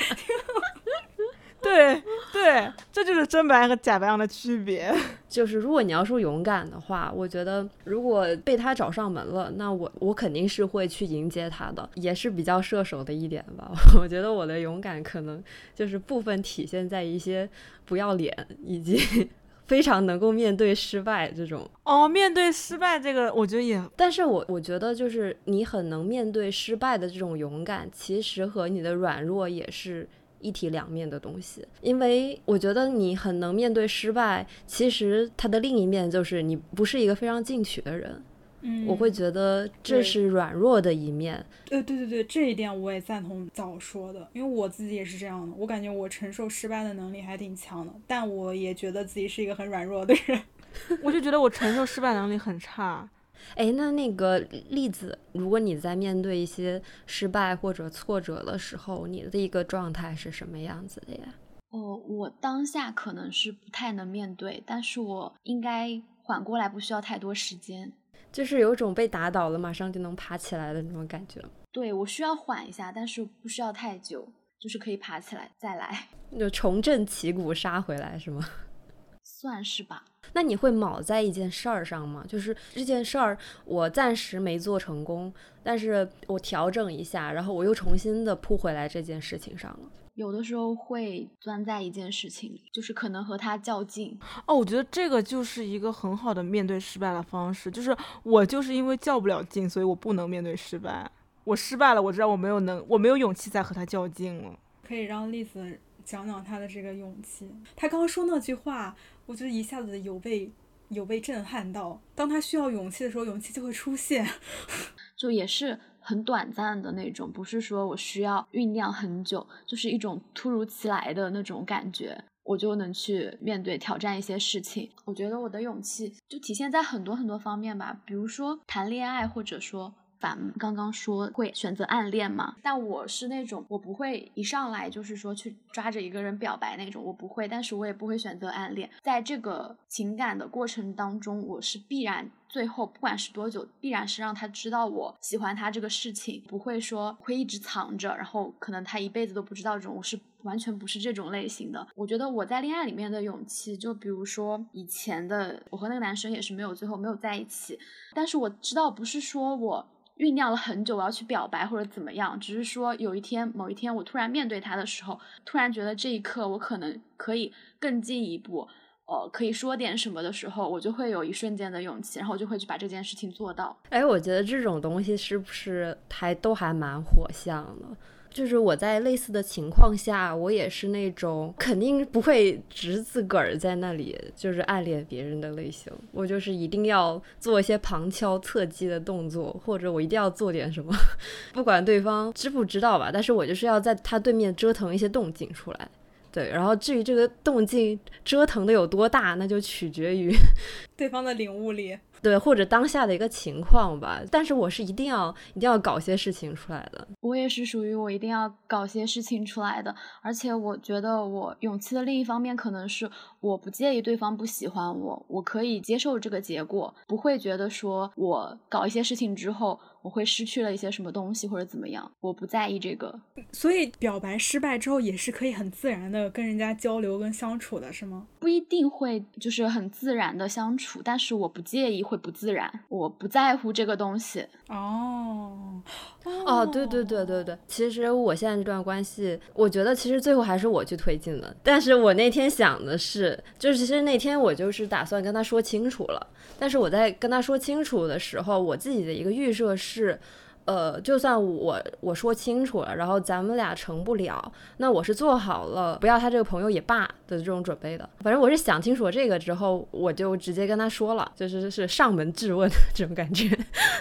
对对，这就是真白和假白羊的区别。就是如果你要说勇敢的话，我觉得如果被他找上门了，那我我肯定是会去迎接他的，也是比较射手的一点吧。我觉得我的勇敢可能就是部分体现在一些不要脸以及 非常能够面对失败这种。哦，面对失败这个，我觉得也，但是我我觉得就是你很能面对失败的这种勇敢，其实和你的软弱也是。一体两面的东西，因为我觉得你很能面对失败，其实它的另一面就是你不是一个非常进取的人。嗯，我会觉得这是软弱的一面。呃，对对对，这一点我也赞同早说的，因为我自己也是这样的。我感觉我承受失败的能力还挺强的，但我也觉得自己是一个很软弱的人。我就觉得我承受失败能力很差。哎，那那个例子，如果你在面对一些失败或者挫折的时候，你的一个状态是什么样子的呀？哦，我当下可能是不太能面对，但是我应该缓过来，不需要太多时间。就是有种被打倒了马上就能爬起来的那种感觉。对，我需要缓一下，但是不需要太久，就是可以爬起来再来，就重振旗鼓杀回来是吗？算是吧。那你会卯在一件事儿上吗？就是这件事儿我暂时没做成功，但是我调整一下，然后我又重新的扑回来这件事情上了。有的时候会钻在一件事情里，就是可能和他较劲。哦，我觉得这个就是一个很好的面对失败的方式。就是我就是因为较不了劲，所以我不能面对失败。我失败了，我知道我没有能，我没有勇气再和他较劲了。可以让栗子讲讲他的这个勇气。他刚刚说那句话，我就一下子有被有被震撼到。当他需要勇气的时候，勇气就会出现。就也是。很短暂的那种，不是说我需要酝酿很久，就是一种突如其来的那种感觉，我就能去面对挑战一些事情。我觉得我的勇气就体现在很多很多方面吧，比如说谈恋爱，或者说。反刚刚说会选择暗恋嘛？但我是那种我不会一上来就是说去抓着一个人表白那种，我不会。但是我也不会选择暗恋，在这个情感的过程当中，我是必然最后不管是多久，必然是让他知道我喜欢他这个事情，不会说会一直藏着，然后可能他一辈子都不知道这种。我是完全不是这种类型的。我觉得我在恋爱里面的勇气，就比如说以前的我和那个男生也是没有最后没有在一起，但是我知道不是说我。酝酿了很久，我要去表白或者怎么样，只是说有一天某一天我突然面对他的时候，突然觉得这一刻我可能可以更进一步，呃，可以说点什么的时候，我就会有一瞬间的勇气，然后我就会去把这件事情做到。哎，我觉得这种东西是不是还都还蛮火象的？就是我在类似的情况下，我也是那种肯定不会只自个儿在那里就是暗恋别人的类型。我就是一定要做一些旁敲侧击的动作，或者我一定要做点什么，不管对方知不知道吧。但是我就是要在他对面折腾一些动静出来。对，然后至于这个动静折腾的有多大，那就取决于 对方的领悟力。对，或者当下的一个情况吧，但是我是一定要一定要搞些事情出来的。我也是属于我一定要搞些事情出来的，而且我觉得我勇气的另一方面可能是我不介意对方不喜欢我，我可以接受这个结果，不会觉得说我搞一些事情之后我会失去了一些什么东西或者怎么样，我不在意这个。所以表白失败之后也是可以很自然的跟人家交流跟相处的，是吗？不一定会就是很自然的相处，但是我不介意。会不自然，我不在乎这个东西。哦，哦，对对对对对，其实我现在这段关系，我觉得其实最后还是我去推进的。但是我那天想的是，就是其实那天我就是打算跟他说清楚了。但是我在跟他说清楚的时候，我自己的一个预设是。是呃，就算我我说清楚了，然后咱们俩成不了，那我是做好了不要他这个朋友也罢的这种准备的。反正我是想清楚了这个之后，我就直接跟他说了，就是是上门质问这种感觉。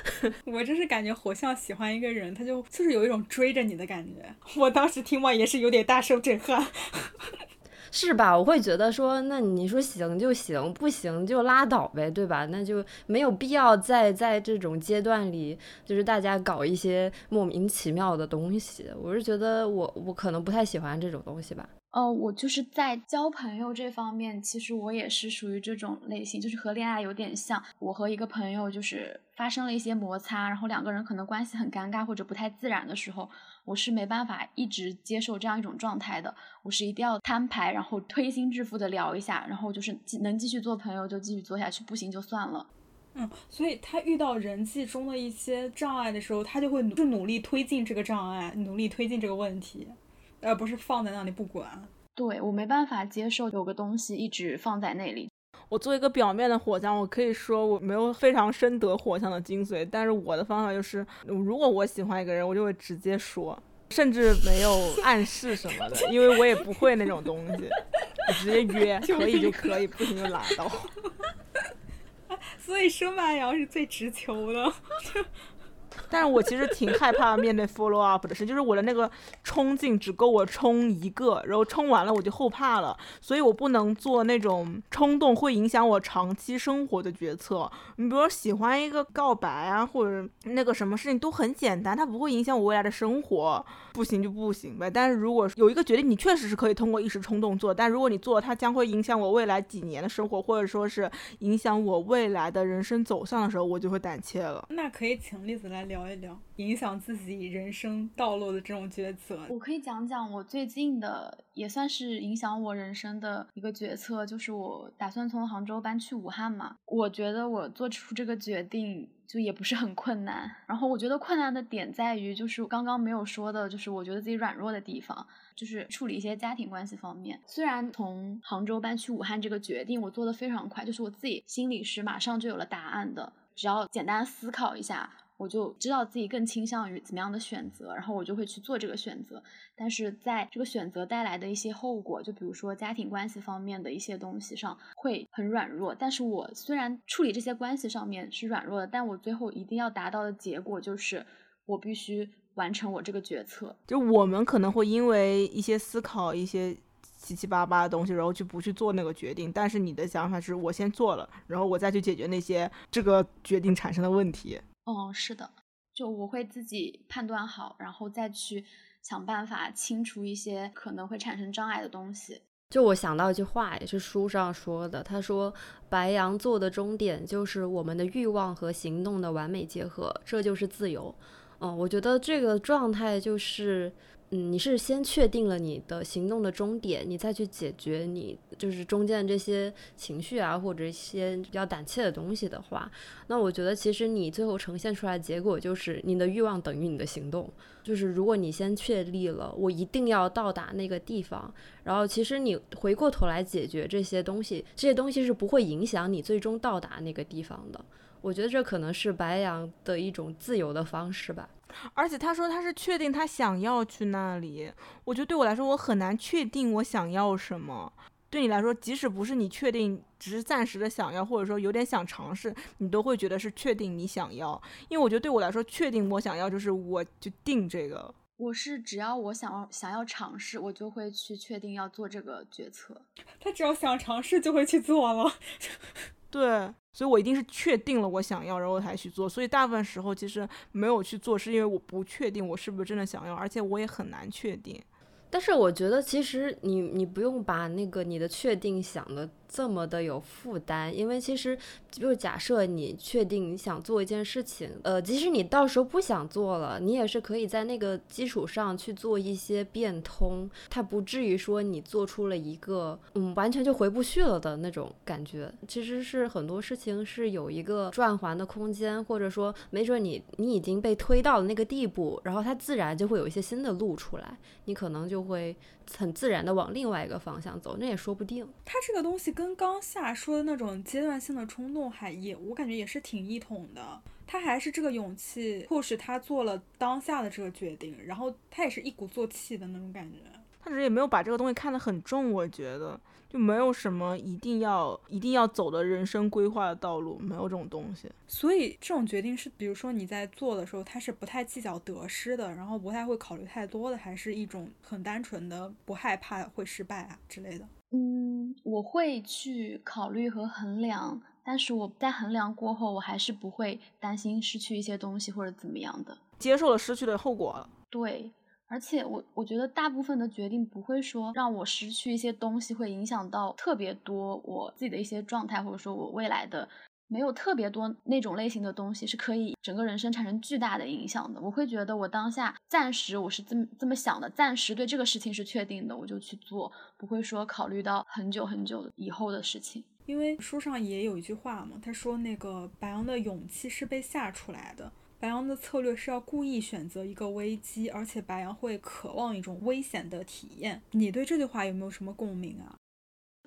我真是感觉火象喜欢一个人，他就就是有一种追着你的感觉。我当时听完也是有点大受震撼。是吧？我会觉得说，那你说行就行，不行就拉倒呗，对吧？那就没有必要在在这种阶段里，就是大家搞一些莫名其妙的东西。我是觉得我我可能不太喜欢这种东西吧。哦，我就是在交朋友这方面，其实我也是属于这种类型，就是和恋爱有点像。我和一个朋友就是发生了一些摩擦，然后两个人可能关系很尴尬或者不太自然的时候。我是没办法一直接受这样一种状态的，我是一定要摊牌，然后推心置腹的聊一下，然后就是能继续做朋友就继续做下去，不行就算了。嗯，所以他遇到人际中的一些障碍的时候，他就会去努力推进这个障碍，努力推进这个问题，而不是放在那里不管。对我没办法接受有个东西一直放在那里。我做一个表面的火枪，我可以说我没有非常深得火枪的精髓，但是我的方法就是，如果我喜欢一个人，我就会直接说，甚至没有暗示什么的，因为我也不会那种东西，我直接约，可以就可以，不行就拉倒。所以生白羊是最直球的。但是我其实挺害怕面对 follow up 的事，就是我的那个冲劲只够我冲一个，然后冲完了我就后怕了，所以我不能做那种冲动会影响我长期生活的决策。你比如说喜欢一个告白啊，或者那个什么事情都很简单，它不会影响我未来的生活，不行就不行呗。但是如果有一个决定，你确实是可以通过一时冲动做，但如果你做，它将会影响我未来几年的生活，或者说是影响我未来的人生走向的时候，我就会胆怯了。那可以请栗子来。来聊一聊影响自己人生道路的这种抉择。我可以讲讲我最近的，也算是影响我人生的一个决策，就是我打算从杭州搬去武汉嘛。我觉得我做出这个决定就也不是很困难，然后我觉得困难的点在于，就是刚刚没有说的，就是我觉得自己软弱的地方，就是处理一些家庭关系方面。虽然从杭州搬去武汉这个决定我做的非常快，就是我自己心里是马上就有了答案的。只要简单思考一下，我就知道自己更倾向于怎么样的选择，然后我就会去做这个选择。但是在这个选择带来的一些后果，就比如说家庭关系方面的一些东西上，会很软弱。但是我虽然处理这些关系上面是软弱的，但我最后一定要达到的结果就是，我必须完成我这个决策。就我们可能会因为一些思考一些。七七八八的东西，然后就不去做那个决定。但是你的想法是我先做了，然后我再去解决那些这个决定产生的问题。哦，是的，就我会自己判断好，然后再去想办法清除一些可能会产生障碍的东西。就我想到一句话，也是书上说的，他说白羊座的终点就是我们的欲望和行动的完美结合，这就是自由。嗯，我觉得这个状态就是。嗯，你是先确定了你的行动的终点，你再去解决你就是中间这些情绪啊，或者一些比较胆怯的东西的话，那我觉得其实你最后呈现出来的结果就是你的欲望等于你的行动。就是如果你先确立了我一定要到达那个地方，然后其实你回过头来解决这些东西，这些东西是不会影响你最终到达那个地方的。我觉得这可能是白羊的一种自由的方式吧。而且他说他是确定他想要去那里，我觉得对我来说我很难确定我想要什么。对你来说，即使不是你确定，只是暂时的想要，或者说有点想尝试，你都会觉得是确定你想要。因为我觉得对我来说，确定我想要就是我就定这个。我是只要我想要想要尝试，我就会去确定要做这个决策。他只要想尝试就会去做了。对。所以我一定是确定了我想要，然后才去做。所以大部分时候其实没有去做，是因为我不确定我是不是真的想要，而且我也很难确定。但是我觉得其实你你不用把那个你的确定想的。这么的有负担，因为其实就假设你确定你想做一件事情，呃，即使你到时候不想做了，你也是可以在那个基础上去做一些变通，它不至于说你做出了一个嗯完全就回不去了的那种感觉。其实是很多事情是有一个转环的空间，或者说没准你你已经被推到了那个地步，然后它自然就会有一些新的路出来，你可能就会。很自然的往另外一个方向走，那也说不定。它这个东西跟刚下说的那种阶段性的冲动，还也我感觉也是挺一统的。他还是这个勇气迫使他做了当下的这个决定，然后他也是一鼓作气的那种感觉。他只是也没有把这个东西看得很重，我觉得。就没有什么一定要一定要走的人生规划的道路，没有这种东西。所以这种决定是，比如说你在做的时候，他是不太计较得失的，然后不太会考虑太多的，还是一种很单纯的不害怕会失败啊之类的。嗯，我会去考虑和衡量，但是我在衡量过后，我还是不会担心失去一些东西或者怎么样的，接受了失去的后果。对。而且我我觉得大部分的决定不会说让我失去一些东西，会影响到特别多我自己的一些状态，或者说我未来的没有特别多那种类型的东西是可以整个人生产生巨大的影响的。我会觉得我当下暂时我是这么这么想的，暂时对这个事情是确定的，我就去做，不会说考虑到很久很久以后的事情。因为书上也有一句话嘛，他说那个白羊的勇气是被吓出来的。白羊的策略是要故意选择一个危机，而且白羊会渴望一种危险的体验。你对这句话有没有什么共鸣啊？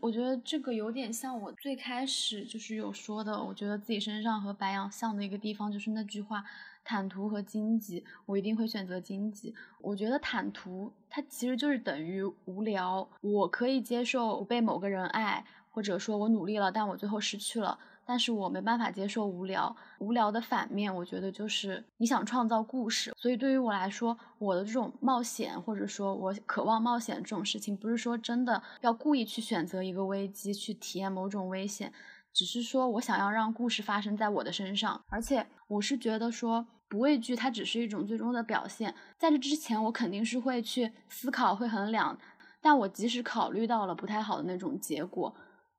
我觉得这个有点像我最开始就是有说的，我觉得自己身上和白羊像的一个地方就是那句话：坦途和荆棘，我一定会选择荆棘。我觉得坦途它其实就是等于无聊，我可以接受我被某个人爱，或者说我努力了，但我最后失去了。但是我没办法接受无聊，无聊的反面，我觉得就是你想创造故事。所以对于我来说，我的这种冒险，或者说我渴望冒险这种事情，不是说真的要故意去选择一个危机去体验某种危险，只是说我想要让故事发生在我的身上。而且我是觉得说不畏惧，它只是一种最终的表现。在这之前，我肯定是会去思考、会衡量，但我即使考虑到了不太好的那种结果。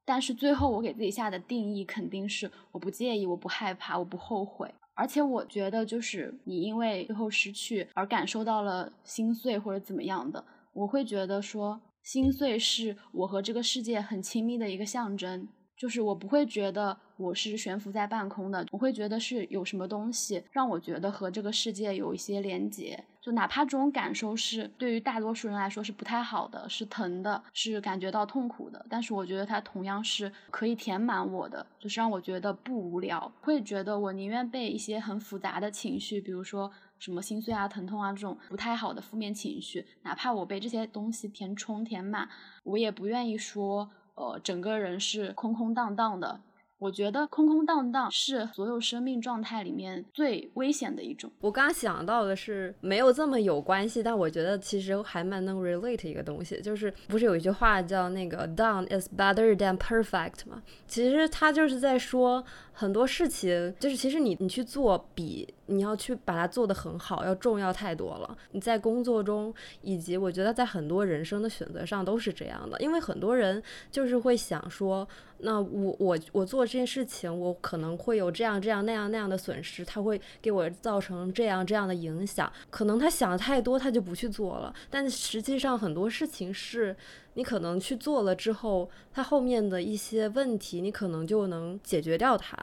但是最后我给自己下的定义肯定是我不介意，我不害怕，我不后悔。而且我觉得，就是你因为最后失去而感受到了心碎或者怎么样的，我会觉得说心碎是我和这个世界很亲密的一个象征。就是我不会觉得我是悬浮在半空的，我会觉得是有什么东西让我觉得和这个世界有一些连接。就哪怕这种感受是对于大多数人来说是不太好的，是疼的，是感觉到痛苦的，但是我觉得它同样是可以填满我的，就是让我觉得不无聊。会觉得我宁愿被一些很复杂的情绪，比如说什么心碎啊、疼痛啊这种不太好的负面情绪，哪怕我被这些东西填充填满，我也不愿意说。呃，整个人是空空荡荡的。我觉得空空荡荡是所有生命状态里面最危险的一种。我刚刚想到的是没有这么有关系，但我觉得其实还蛮能 relate 一个东西，就是不是有一句话叫那个 done is better than perfect 吗？其实他就是在说很多事情，就是其实你你去做比你要去把它做得很好要重要太多了。你在工作中，以及我觉得在很多人生的选择上都是这样的，因为很多人就是会想说。那我我我做这件事情，我可能会有这样这样那样那样的损失，他会给我造成这样这样的影响。可能他想的太多，他就不去做了。但实际上很多事情是你可能去做了之后，它后面的一些问题，你可能就能解决掉它。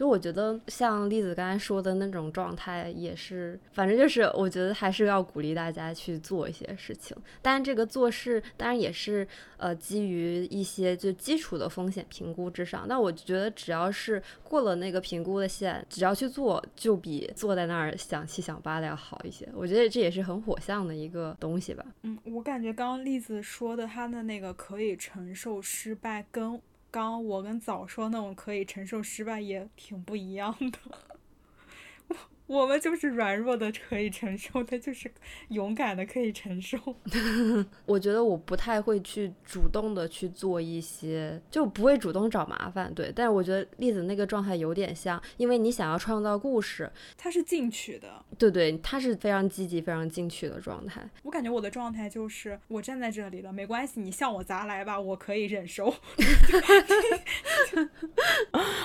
就我觉得像栗子刚才说的那种状态，也是，反正就是我觉得还是要鼓励大家去做一些事情。当然，这个做事当然也是呃基于一些就基础的风险评估之上。那我觉得只要是过了那个评估的线，只要去做，就比坐在那儿想七想八的要好一些。我觉得这也是很火象的一个东西吧。嗯，我感觉刚刚栗子说的他的那个可以承受失败跟。刚我跟早说那种可以承受失败也挺不一样的，我我们就是软弱的可以承受，他就是勇敢的可以承受。我觉得我不太会去主动的去做一些，就不会主动找麻烦。对，但是我觉得栗子那个状态有点像，因为你想要创造故事，他是进取的。对对，他是非常积极、非常进取的状态。我感觉我的状态就是我站在这里了，没关系，你向我砸来吧，我可以忍受。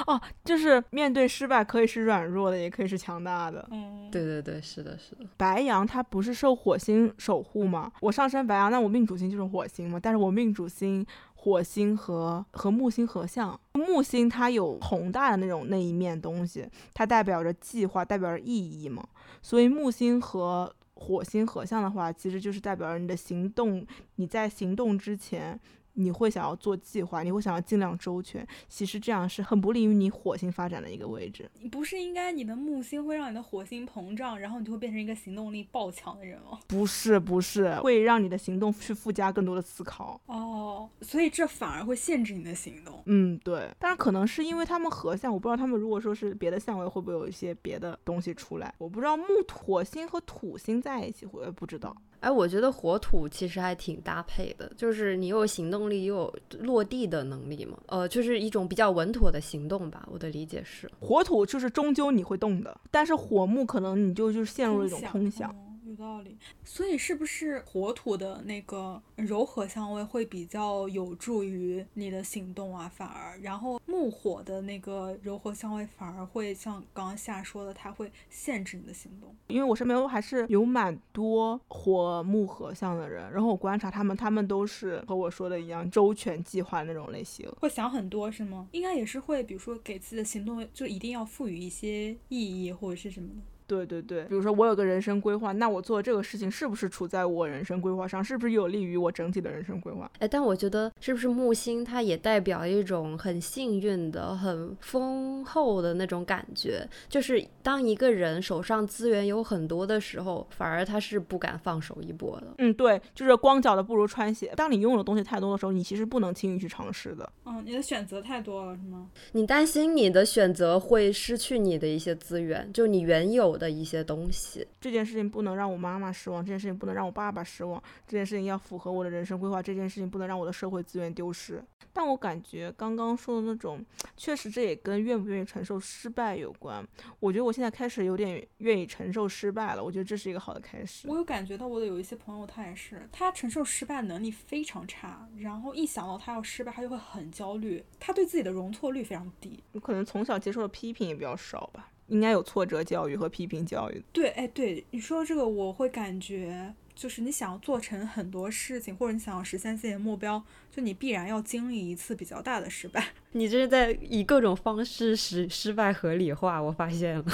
哦，就是面对失败，可以是软弱的，也可以是强大的。嗯，对对对，是的，是的。白羊它不是受火星守护吗？我上升白羊，那我命主星就是火星嘛。但是我命主星火星和和木星合相，木星它有宏大的那种那一面东西，它代表着计划，代表着意义嘛。所以木星和火星合相的话，其实就是代表着你的行动，你在行动之前。你会想要做计划，你会想要尽量周全。其实这样是很不利于你火星发展的一个位置。你不是应该你的木星会让你的火星膨胀，然后你就会变成一个行动力爆强的人吗？不是，不是，会让你的行动去附加更多的思考。哦，所以这反而会限制你的行动。嗯，对。但是可能是因为他们合相，我不知道他们如果说是别的相位会不会有一些别的东西出来。我不知道木火星和土星在一起，我也不知道。哎，我觉得火土其实还挺搭配的，就是你又有行动力，又有落地的能力嘛。呃，就是一种比较稳妥的行动吧。我的理解是，火土就是终究你会动的，但是火木可能你就就是陷入了一种空想。有道理，所以是不是火土的那个柔和香味会比较有助于你的行动啊？反而，然后木火的那个柔和香味反而会像刚刚夏说的，它会限制你的行动。因为我身边还是有蛮多火木合相的人，然后我观察他们，他们都是和我说的一样，周全计划那种类型，会想很多是吗？应该也是会，比如说给自己的行动就一定要赋予一些意义或者是什么的。对对对，比如说我有个人生规划，那我做这个事情是不是处在我人生规划上，是不是有利于我整体的人生规划？哎，但我觉得是不是木星它也代表一种很幸运的、很丰厚的那种感觉，就是当一个人手上资源有很多的时候，反而他是不敢放手一搏的。嗯，对，就是光脚的不如穿鞋。当你拥有的东西太多的时候，你其实不能轻易去尝试的。嗯，你的选择太多了，是吗？你担心你的选择会失去你的一些资源，就你原有。的一些东西，这件事情不能让我妈妈失望，这件事情不能让我爸爸失望，这件事情要符合我的人生规划，这件事情不能让我的社会资源丢失。但我感觉刚刚说的那种，确实这也跟愿不愿意承受失败有关。我觉得我现在开始有点愿意承受失败了，我觉得这是一个好的开始。我有感觉到我的有一些朋友，他也是，他承受失败能力非常差，然后一想到他要失败，他就会很焦虑，他对自己的容错率非常低。可能从小接受的批评也比较少吧。应该有挫折教育和批评教育。对，哎，对你说这个，我会感觉。就是你想要做成很多事情，或者你想要实现自己的目标，就你必然要经历一次比较大的失败。你这是在以各种方式使失败合理化，我发现了。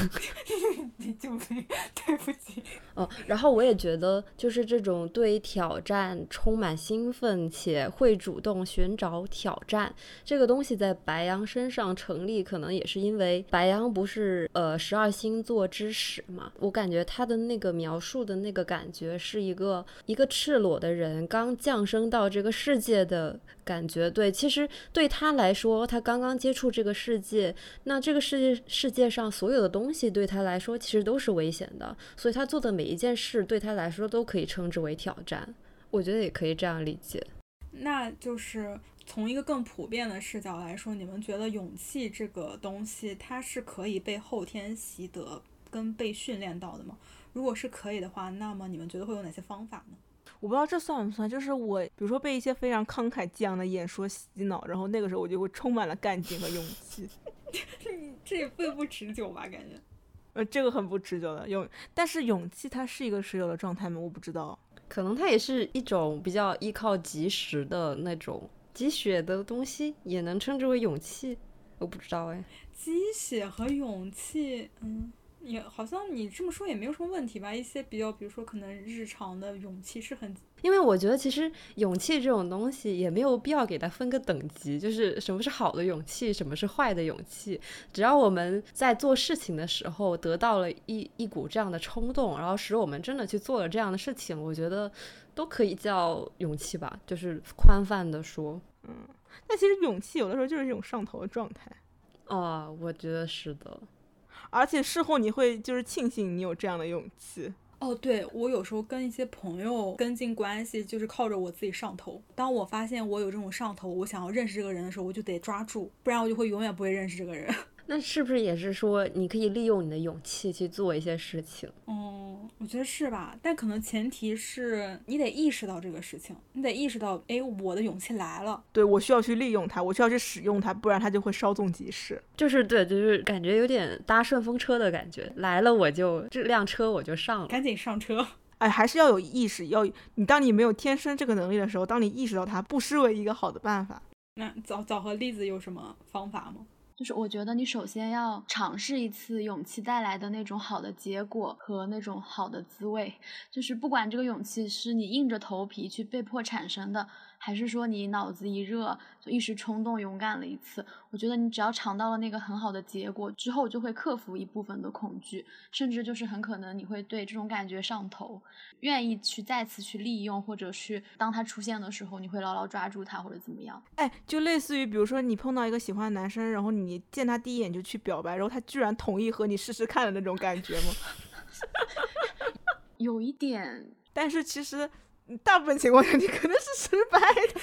你救命！对不起。哦，然后我也觉得，就是这种对挑战充满兴奋且会主动寻找挑战这个东西，在白羊身上成立，可能也是因为白羊不是呃十二星座之始嘛。我感觉他的那个描述的那个感觉是。一个一个赤裸的人刚降生到这个世界的感觉，对，其实对他来说，他刚刚接触这个世界，那这个世界世界上所有的东西对他来说其实都是危险的，所以他做的每一件事对他来说都可以称之为挑战。我觉得也可以这样理解。那就是从一个更普遍的视角来说，你们觉得勇气这个东西，它是可以被后天习得跟被训练到的吗？如果是可以的话，那么你们觉得会有哪些方法呢？我不知道这算不算，就是我，比如说被一些非常慷慨激昂的演说洗脑，然后那个时候我就会充满了干劲和勇气。这这也并不持久吧？感觉，呃，这个很不持久的勇，但是勇气它是一个持久的状态吗？我不知道，可能它也是一种比较依靠及时的那种积雪的东西，也能称之为勇气。我不知道哎，积雪和勇气，嗯。也好像你这么说也没有什么问题吧？一些比较，比如说可能日常的勇气是很，因为我觉得其实勇气这种东西也没有必要给它分个等级，就是什么是好的勇气，什么是坏的勇气。只要我们在做事情的时候得到了一一股这样的冲动，然后使我们真的去做了这样的事情，我觉得都可以叫勇气吧。就是宽泛的说，嗯，但其实勇气有的时候就是一种上头的状态。哦，我觉得是的。而且事后你会就是庆幸你有这样的勇气哦。对我有时候跟一些朋友跟进关系，就是靠着我自己上头。当我发现我有这种上头，我想要认识这个人的时候，我就得抓住，不然我就会永远不会认识这个人。那是不是也是说，你可以利用你的勇气去做一些事情？哦，我觉得是吧？但可能前提是你得意识到这个事情，你得意识到，哎，我的勇气来了，对我需要去利用它，我需要去使用它，不然它就会稍纵即逝。就是对，就是感觉有点搭顺风车的感觉，来了我就这辆车我就上了，赶紧上车。哎，还是要有意识，要你当你没有天生这个能力的时候，当你意识到它，不失为一个好的办法。那枣枣和栗子有什么方法吗？就是我觉得你首先要尝试一次勇气带来的那种好的结果和那种好的滋味，就是不管这个勇气是你硬着头皮去被迫产生的。还是说你脑子一热就一时冲动勇敢了一次？我觉得你只要尝到了那个很好的结果之后，就会克服一部分的恐惧，甚至就是很可能你会对这种感觉上头，愿意去再次去利用，或者是当它出现的时候，你会牢牢抓住它或者怎么样？哎，就类似于比如说你碰到一个喜欢的男生，然后你见他第一眼就去表白，然后他居然同意和你试试看的那种感觉吗？有一点，但是其实。大部分情况下你可能是失败的，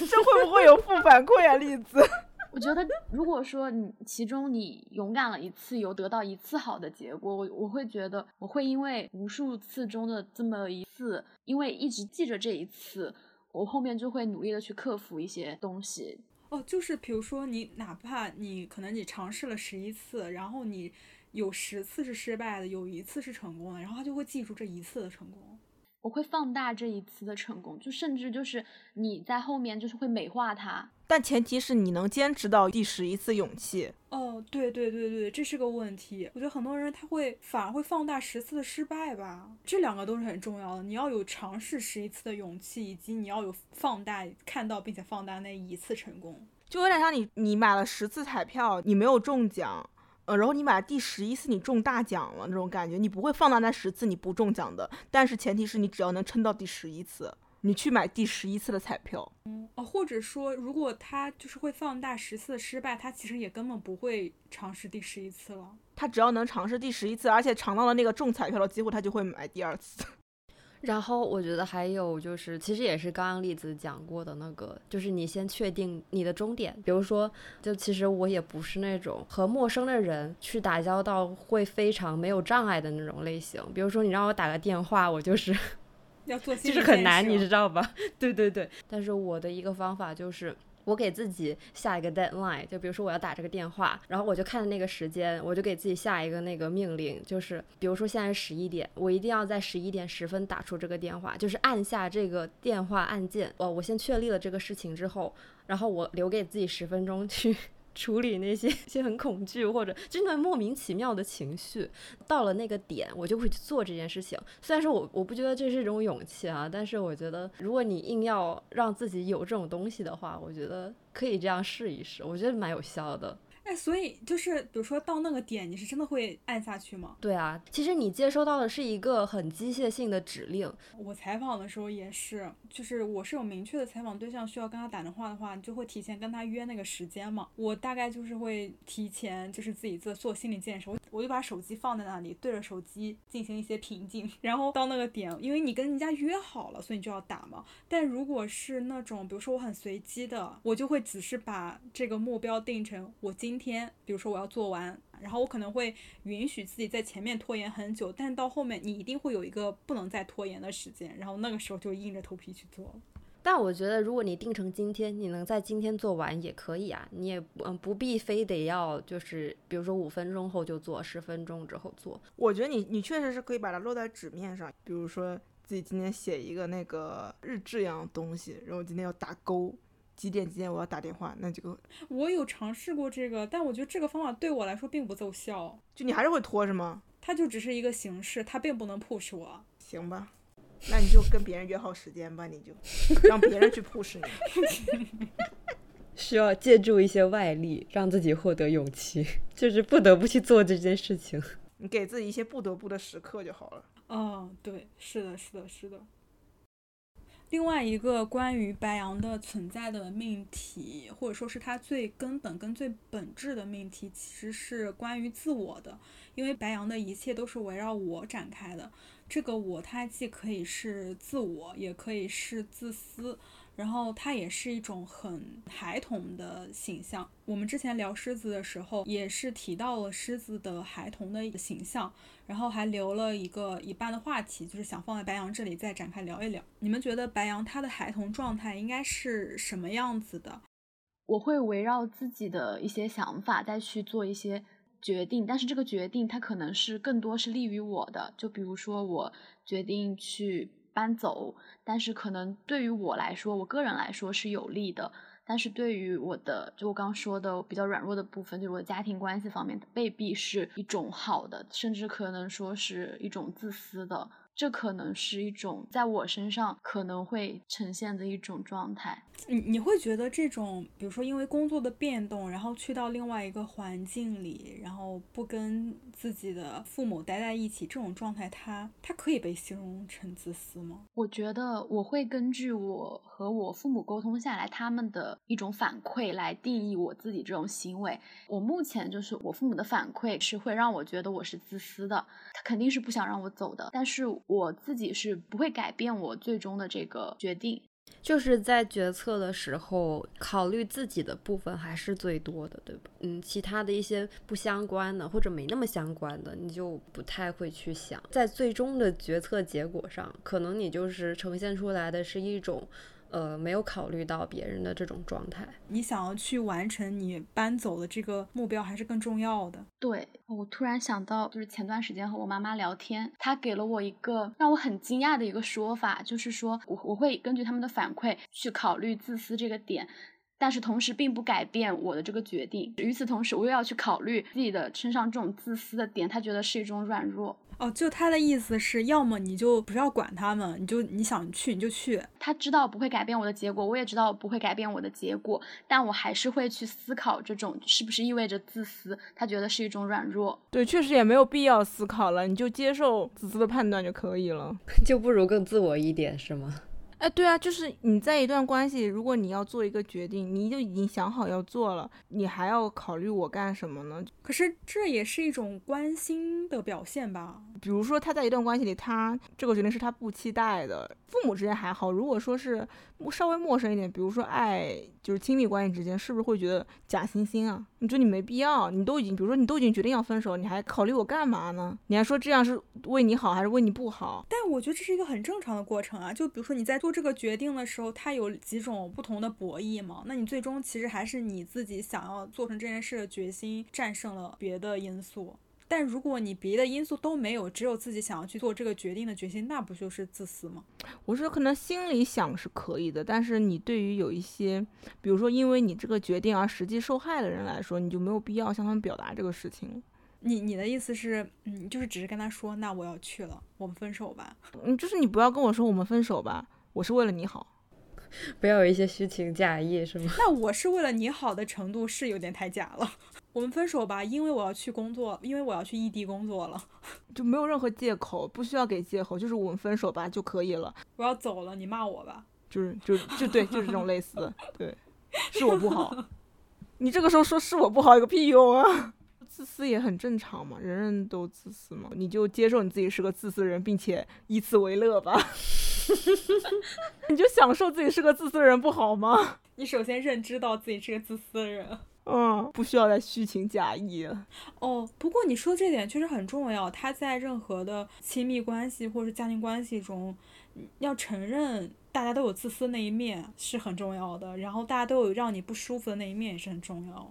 这会不会有负反馈啊？例子，我觉得如果说你其中你勇敢了一次，有得到一次好的结果，我我会觉得我会因为无数次中的这么一次，因为一直记着这一次，我后面就会努力的去克服一些东西。哦，就是比如说你哪怕你可能你尝试了十一次，然后你有十次是失败的，有一次是成功的，然后他就会记住这一次的成功。我会放大这一次的成功，就甚至就是你在后面就是会美化它，但前提是你能坚持到第十一次勇气。哦，对对对对，这是个问题。我觉得很多人他会反而会放大十次的失败吧，这两个都是很重要的。你要有尝试十一次的勇气，以及你要有放大看到并且放大那一次成功。就有点像你你买了十次彩票，你没有中奖。呃，然后你买第十一次你中大奖了那种感觉，你不会放大那十次你不中奖的，但是前提是你只要能撑到第十一次，你去买第十一次的彩票。嗯，哦，或者说如果他就是会放大十次的失败，他其实也根本不会尝试第十一次了。他只要能尝试第十一次，而且尝到了那个中彩票的机会，他就会买第二次。然后我觉得还有就是，其实也是刚刚栗子讲过的那个，就是你先确定你的终点。比如说，就其实我也不是那种和陌生的人去打交道会非常没有障碍的那种类型。比如说你让我打个电话，我就是要做，就是很难，你知道吧？对对对。但是我的一个方法就是。我给自己下一个 deadline，就比如说我要打这个电话，然后我就看那个时间，我就给自己下一个那个命令，就是比如说现在十一点，我一定要在十一点十分打出这个电话，就是按下这个电话按键。哦，我先确立了这个事情之后，然后我留给自己十分钟去。处理那些 一些很恐惧或者真的莫名其妙的情绪，到了那个点，我就会去做这件事情。虽然说我我不觉得这是一种勇气啊，但是我觉得如果你硬要让自己有这种东西的话，我觉得可以这样试一试，我觉得蛮有效的。哎，所以就是比如说到那个点，你是真的会按下去吗？对啊，其实你接收到的是一个很机械性的指令。我采访的时候也是，就是我是有明确的采访对象需要跟他打电话的话，你就会提前跟他约那个时间嘛。我大概就是会提前就是自己做做心理建设，我我就把手机放在那里，对着手机进行一些平静，然后到那个点，因为你跟人家约好了，所以你就要打嘛。但如果是那种比如说我很随机的，我就会只是把这个目标定成我今。今天，比如说我要做完，然后我可能会允许自己在前面拖延很久，但到后面你一定会有一个不能再拖延的时间，然后那个时候就硬着头皮去做了。但我觉得，如果你定成今天，你能在今天做完也可以啊，你也嗯不必非得要就是比如说五分钟后就做，十分钟之后做。我觉得你你确实是可以把它落在纸面上，比如说自己今天写一个那个日志一样的东西，然后今天要打勾。几点几点我要打电话？那这个我有尝试过这个，但我觉得这个方法对我来说并不奏效。就你还是会拖是吗？它就只是一个形式，它并不能 push 我。行吧，那你就跟别人约好时间吧，你就 让别人去 push 你。需要借助一些外力，让自己获得勇气，就是不得不去做这件事情。你给自己一些不得不的时刻就好了。哦，对，是的，是的，是的。另外一个关于白羊的存在的命题，或者说是它最根本跟最本质的命题，其实是关于自我的。因为白羊的一切都是围绕我展开的，这个我它既可以是自我，也可以是自私。然后它也是一种很孩童的形象。我们之前聊狮子的时候，也是提到了狮子的孩童的一个形象，然后还留了一个一半的话题，就是想放在白羊这里再展开聊一聊。你们觉得白羊它的孩童状态应该是什么样子的？我会围绕自己的一些想法再去做一些决定，但是这个决定它可能是更多是利于我的。就比如说我决定去。搬走，但是可能对于我来说，我个人来说是有利的，但是对于我的，就我刚刚说的比较软弱的部分，就是我的家庭关系方面，未必是一种好的，甚至可能说是一种自私的。这可能是一种在我身上可能会呈现的一种状态。你你会觉得这种，比如说因为工作的变动，然后去到另外一个环境里，然后不跟自己的父母待在一起，这种状态，它它可以被形容成自私吗？我觉得我会根据我和我父母沟通下来他们的一种反馈来定义我自己这种行为。我目前就是我父母的反馈是会让我觉得我是自私的，他肯定是不想让我走的，但是。我自己是不会改变我最终的这个决定，就是在决策的时候考虑自己的部分还是最多的，对吧？嗯，其他的一些不相关的或者没那么相关的，你就不太会去想。在最终的决策结果上，可能你就是呈现出来的是一种。呃，没有考虑到别人的这种状态，你想要去完成你搬走的这个目标，还是更重要的。对我突然想到，就是前段时间和我妈妈聊天，她给了我一个让我很惊讶的一个说法，就是说我我会根据他们的反馈去考虑自私这个点，但是同时并不改变我的这个决定。与此同时，我又要去考虑自己的身上这种自私的点，他觉得是一种软弱。哦，就他的意思是要么你就不要管他们，你就你想去你就去。他知道不会改变我的结果，我也知道不会改变我的结果，但我还是会去思考这种是不是意味着自私。他觉得是一种软弱。对，确实也没有必要思考了，你就接受自私的判断就可以了，就不如更自我一点，是吗？哎，对啊，就是你在一段关系，如果你要做一个决定，你就已经想好要做了，你还要考虑我干什么呢？可是这也是一种关心的表现吧？比如说他在一段关系里，他这个决定是他不期待的，父母之间还好，如果说是稍微陌生一点，比如说爱就是亲密关系之间，是不是会觉得假惺惺啊？你觉得你没必要，你都已经，比如说你都已经决定要分手，你还考虑我干嘛呢？你还说这样是为你好还是为你不好？但我觉得这是一个很正常的过程啊。就比如说你在做这个决定的时候，它有几种不同的博弈嘛。那你最终其实还是你自己想要做成这件事的决心战胜了别的因素。但如果你别的因素都没有，只有自己想要去做这个决定的决心，那不就是自私吗？我说可能心里想是可以的，但是你对于有一些，比如说因为你这个决定而实际受害的人来说，你就没有必要向他们表达这个事情。你你的意思是，嗯，就是只是跟他说，那我要去了，我们分手吧。嗯，就是你不要跟我说我们分手吧，我是为了你好，不要有一些虚情假意，是吗？那我是为了你好的程度是有点太假了。我们分手吧，因为我要去工作，因为我要去异地工作了，就没有任何借口，不需要给借口，就是我们分手吧就可以了。我要走了，你骂我吧，就是就就对，就是这种类似的，对，是我不好。你这个时候说是我不好有个屁用啊！自私也很正常嘛，人人都自私嘛，你就接受你自己是个自私的人，并且以此为乐吧。你就享受自己是个自私的人不好吗？你首先认知到自己是个自私的人。嗯，不需要再虚情假意了哦。不过你说这点确实很重要，他在任何的亲密关系或者是家庭关系中，要承认大家都有自私那一面是很重要的，然后大家都有让你不舒服的那一面也是很重要的。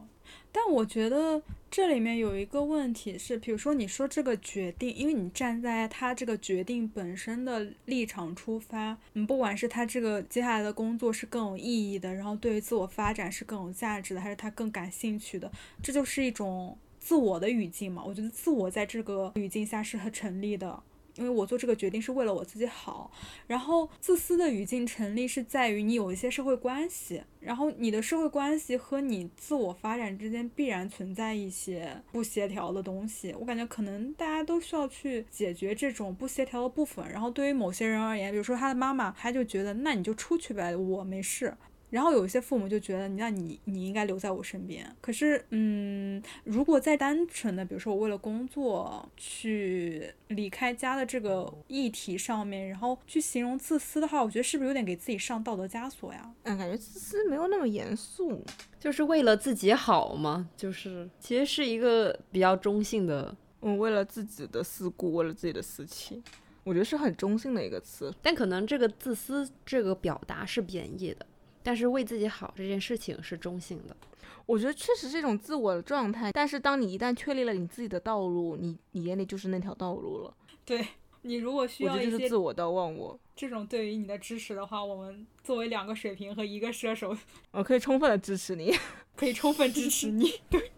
但我觉得这里面有一个问题是，比如说你说这个决定，因为你站在他这个决定本身的立场出发，嗯，不管是他这个接下来的工作是更有意义的，然后对于自我发展是更有价值的，还是他更感兴趣的，这就是一种自我的语境嘛。我觉得自我在这个语境下是很成立的。因为我做这个决定是为了我自己好，然后自私的语境成立是在于你有一些社会关系，然后你的社会关系和你自我发展之间必然存在一些不协调的东西。我感觉可能大家都需要去解决这种不协调的部分。然后对于某些人而言，比如说他的妈妈，他就觉得那你就出去呗，我没事。然后有一些父母就觉得，那你你应该留在我身边。可是，嗯，如果再单纯的，比如说我为了工作去离开家的这个议题上面，然后去形容自私的话，我觉得是不是有点给自己上道德枷锁呀？嗯，感觉自私没有那么严肃，就是为了自己好嘛，就是其实是一个比较中性的，嗯，为了自己的私顾，为了自己的私情，我觉得是很中性的一个词。但可能这个自私这个表达是贬义的。但是为自己好这件事情是中性的，我觉得确实是一种自我的状态。但是当你一旦确立了你自己的道路，你你眼里就是那条道路了。对你如果需要一些自我的忘我这种对于你的支持的话，我们作为两个水瓶和一个射手，我可以充分的支持你，可以充分支持你。对，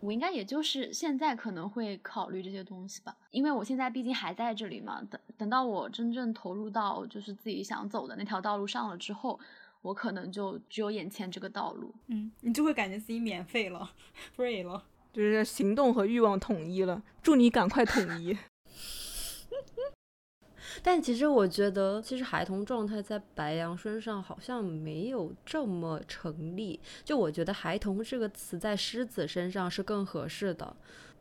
我应该也就是现在可能会考虑这些东西吧，因为我现在毕竟还在这里嘛。等等到我真正投入到就是自己想走的那条道路上了之后。我可能就只有眼前这个道路，嗯，你就会感觉自己免费了，free 了，就是行动和欲望统一了。祝你赶快统一。但其实我觉得，其实孩童状态在白羊身上好像没有这么成立。就我觉得“孩童”这个词在狮子身上是更合适的。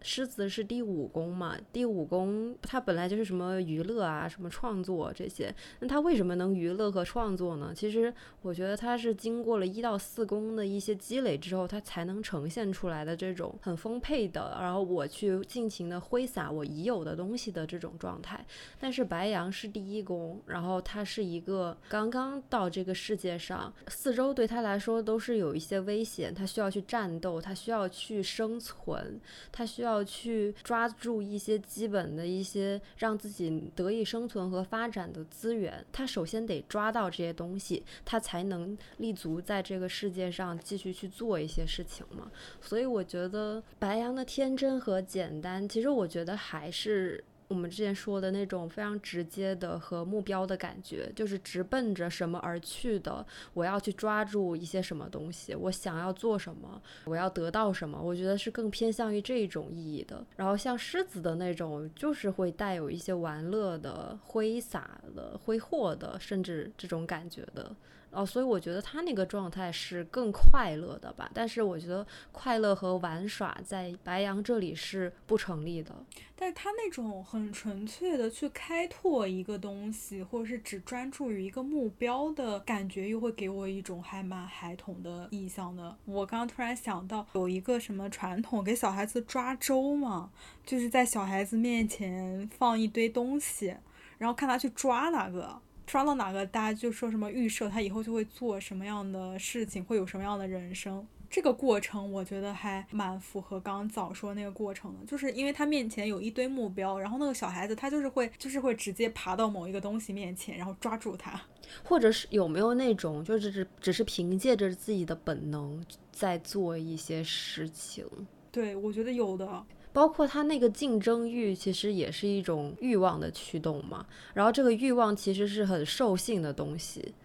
狮子是第五宫嘛？第五宫它本来就是什么娱乐啊、什么创作这些。那它为什么能娱乐和创作呢？其实我觉得它是经过了一到四宫的一些积累之后，它才能呈现出来的这种很丰沛的，然后我去尽情的挥洒我已有的东西的这种状态。但是白羊是第一宫，然后它是一个刚刚到这个世界上，四周对他来说都是有一些危险，他需要去战斗，他需要去生存，他需要。要去抓住一些基本的一些让自己得以生存和发展的资源，他首先得抓到这些东西，他才能立足在这个世界上继续去做一些事情嘛。所以我觉得白羊的天真和简单，其实我觉得还是。我们之前说的那种非常直接的和目标的感觉，就是直奔着什么而去的。我要去抓住一些什么东西，我想要做什么，我要得到什么。我觉得是更偏向于这种意义的。然后像狮子的那种，就是会带有一些玩乐的、挥洒的、挥霍的，甚至这种感觉的。哦，所以我觉得他那个状态是更快乐的吧，但是我觉得快乐和玩耍在白羊这里是不成立的。但是他那种很纯粹的去开拓一个东西，或者是只专注于一个目标的感觉，又会给我一种还蛮孩童的意象的。我刚刚突然想到，有一个什么传统，给小孩子抓周嘛，就是在小孩子面前放一堆东西，然后看他去抓哪个，抓到哪个，大家就说什么预设他以后就会做什么样的事情，会有什么样的人生。这个过程我觉得还蛮符合刚刚早说那个过程的，就是因为他面前有一堆目标，然后那个小孩子他就是会就是会直接爬到某一个东西面前，然后抓住它，或者是有没有那种就是只只是凭借着自己的本能在做一些事情？对，我觉得有的，包括他那个竞争欲，其实也是一种欲望的驱动嘛。然后这个欲望其实是很兽性的东西。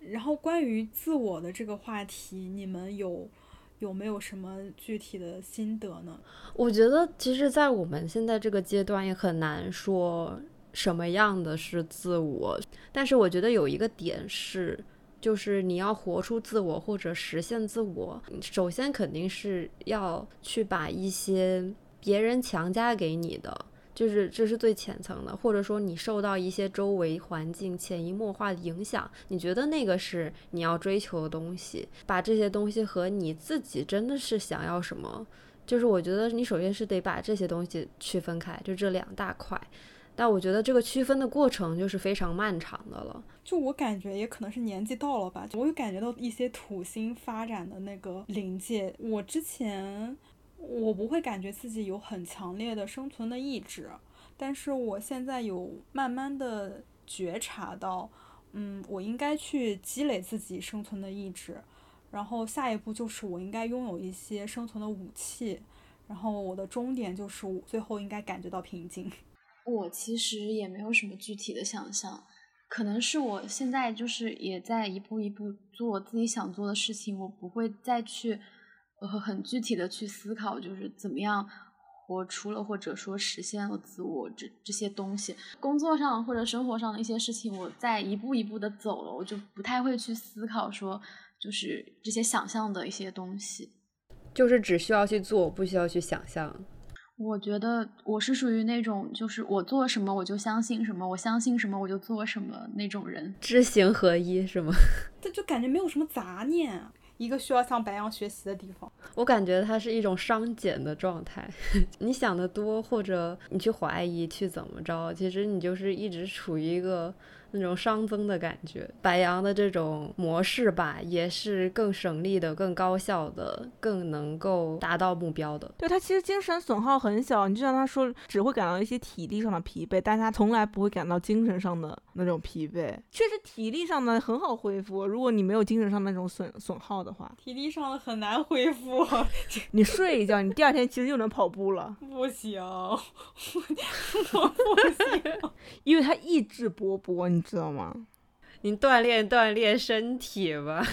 然后关于自我的这个话题，你们有有没有什么具体的心得呢？我觉得，其实，在我们现在这个阶段，也很难说什么样的是自我。但是，我觉得有一个点是，就是你要活出自我或者实现自我，首先肯定是要去把一些别人强加给你的。就是这是最浅层的，或者说你受到一些周围环境潜移默化的影响，你觉得那个是你要追求的东西，把这些东西和你自己真的是想要什么，就是我觉得你首先是得把这些东西区分开，就这两大块。但我觉得这个区分的过程就是非常漫长的了。就我感觉也可能是年纪到了吧，我有感觉到一些土星发展的那个临界。我之前。我不会感觉自己有很强烈的生存的意志，但是我现在有慢慢的觉察到，嗯，我应该去积累自己生存的意志，然后下一步就是我应该拥有一些生存的武器，然后我的终点就是我最后应该感觉到平静。我其实也没有什么具体的想象，可能是我现在就是也在一步一步做自己想做的事情，我不会再去。呃，很具体的去思考，就是怎么样活出了或者说实现了自我这这些东西。工作上或者生活上的一些事情，我在一步一步的走了，我就不太会去思考说，就是这些想象的一些东西，就是只需要去做，不需要去想象。我觉得我是属于那种，就是我做什么我就相信什么，我相信什么我就做什么那种人，知行合一，是吗？这就感觉没有什么杂念。一个需要向白羊学习的地方，我感觉它是一种商减的状态。你想的多，或者你去怀疑，去怎么着，其实你就是一直处于一个。那种熵增的感觉，白羊的这种模式吧，也是更省力的、更高效的、更能够达到目标的。对他其实精神损耗很小，你就像他说，只会感到一些体力上的疲惫，但他从来不会感到精神上的那种疲惫。确实，体力上的很好恢复，如果你没有精神上那种损损耗的话，体力上的很难恢复。你睡一觉，你第二天其实就能跑步了。不行，我不行，因为他意志勃勃，你。你知道吗？你锻炼锻炼身体吧。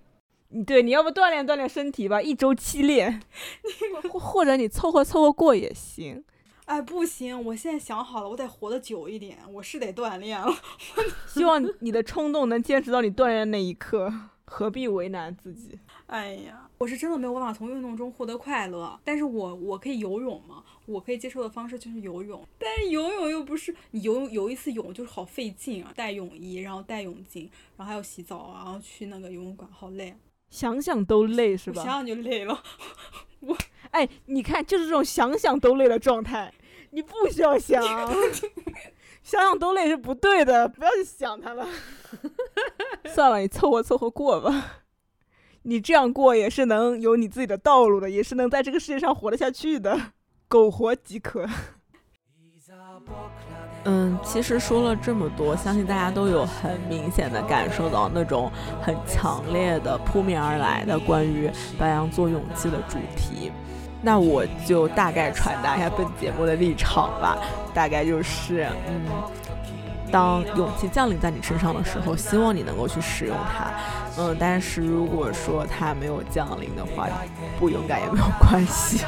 对，你要不锻炼锻炼身体吧，一周七练，或或者你凑合凑合过也行。哎，不行，我现在想好了，我得活得久一点，我是得锻炼了。希望你的冲动能坚持到你锻炼那一刻，何必为难自己？哎呀，我是真的没有办法从运动中获得快乐，但是我我可以游泳吗？我可以接受的方式就是游泳，但是游泳又不是你游游一次泳就是好费劲啊，带泳衣，然后带泳镜，然后还要洗澡啊，然后去那个游泳馆，好累，想想都累是吧？想想就累了。我 哎，你看就是这种想想都累的状态，你不需要想，想想都累是不对的，不要去想它了。算了，你凑合凑合过吧。你这样过也是能有你自己的道路的，也是能在这个世界上活得下去的，苟活即可。嗯，其实说了这么多，相信大家都有很明显的感受到那种很强烈的扑面而来的关于白羊座勇气的主题。那我就大概传达一下本节目的立场吧，大概就是，嗯，当勇气降临在你身上的时候，希望你能够去使用它。嗯，但是如果说它没有降临的话，不勇敢也没有关系。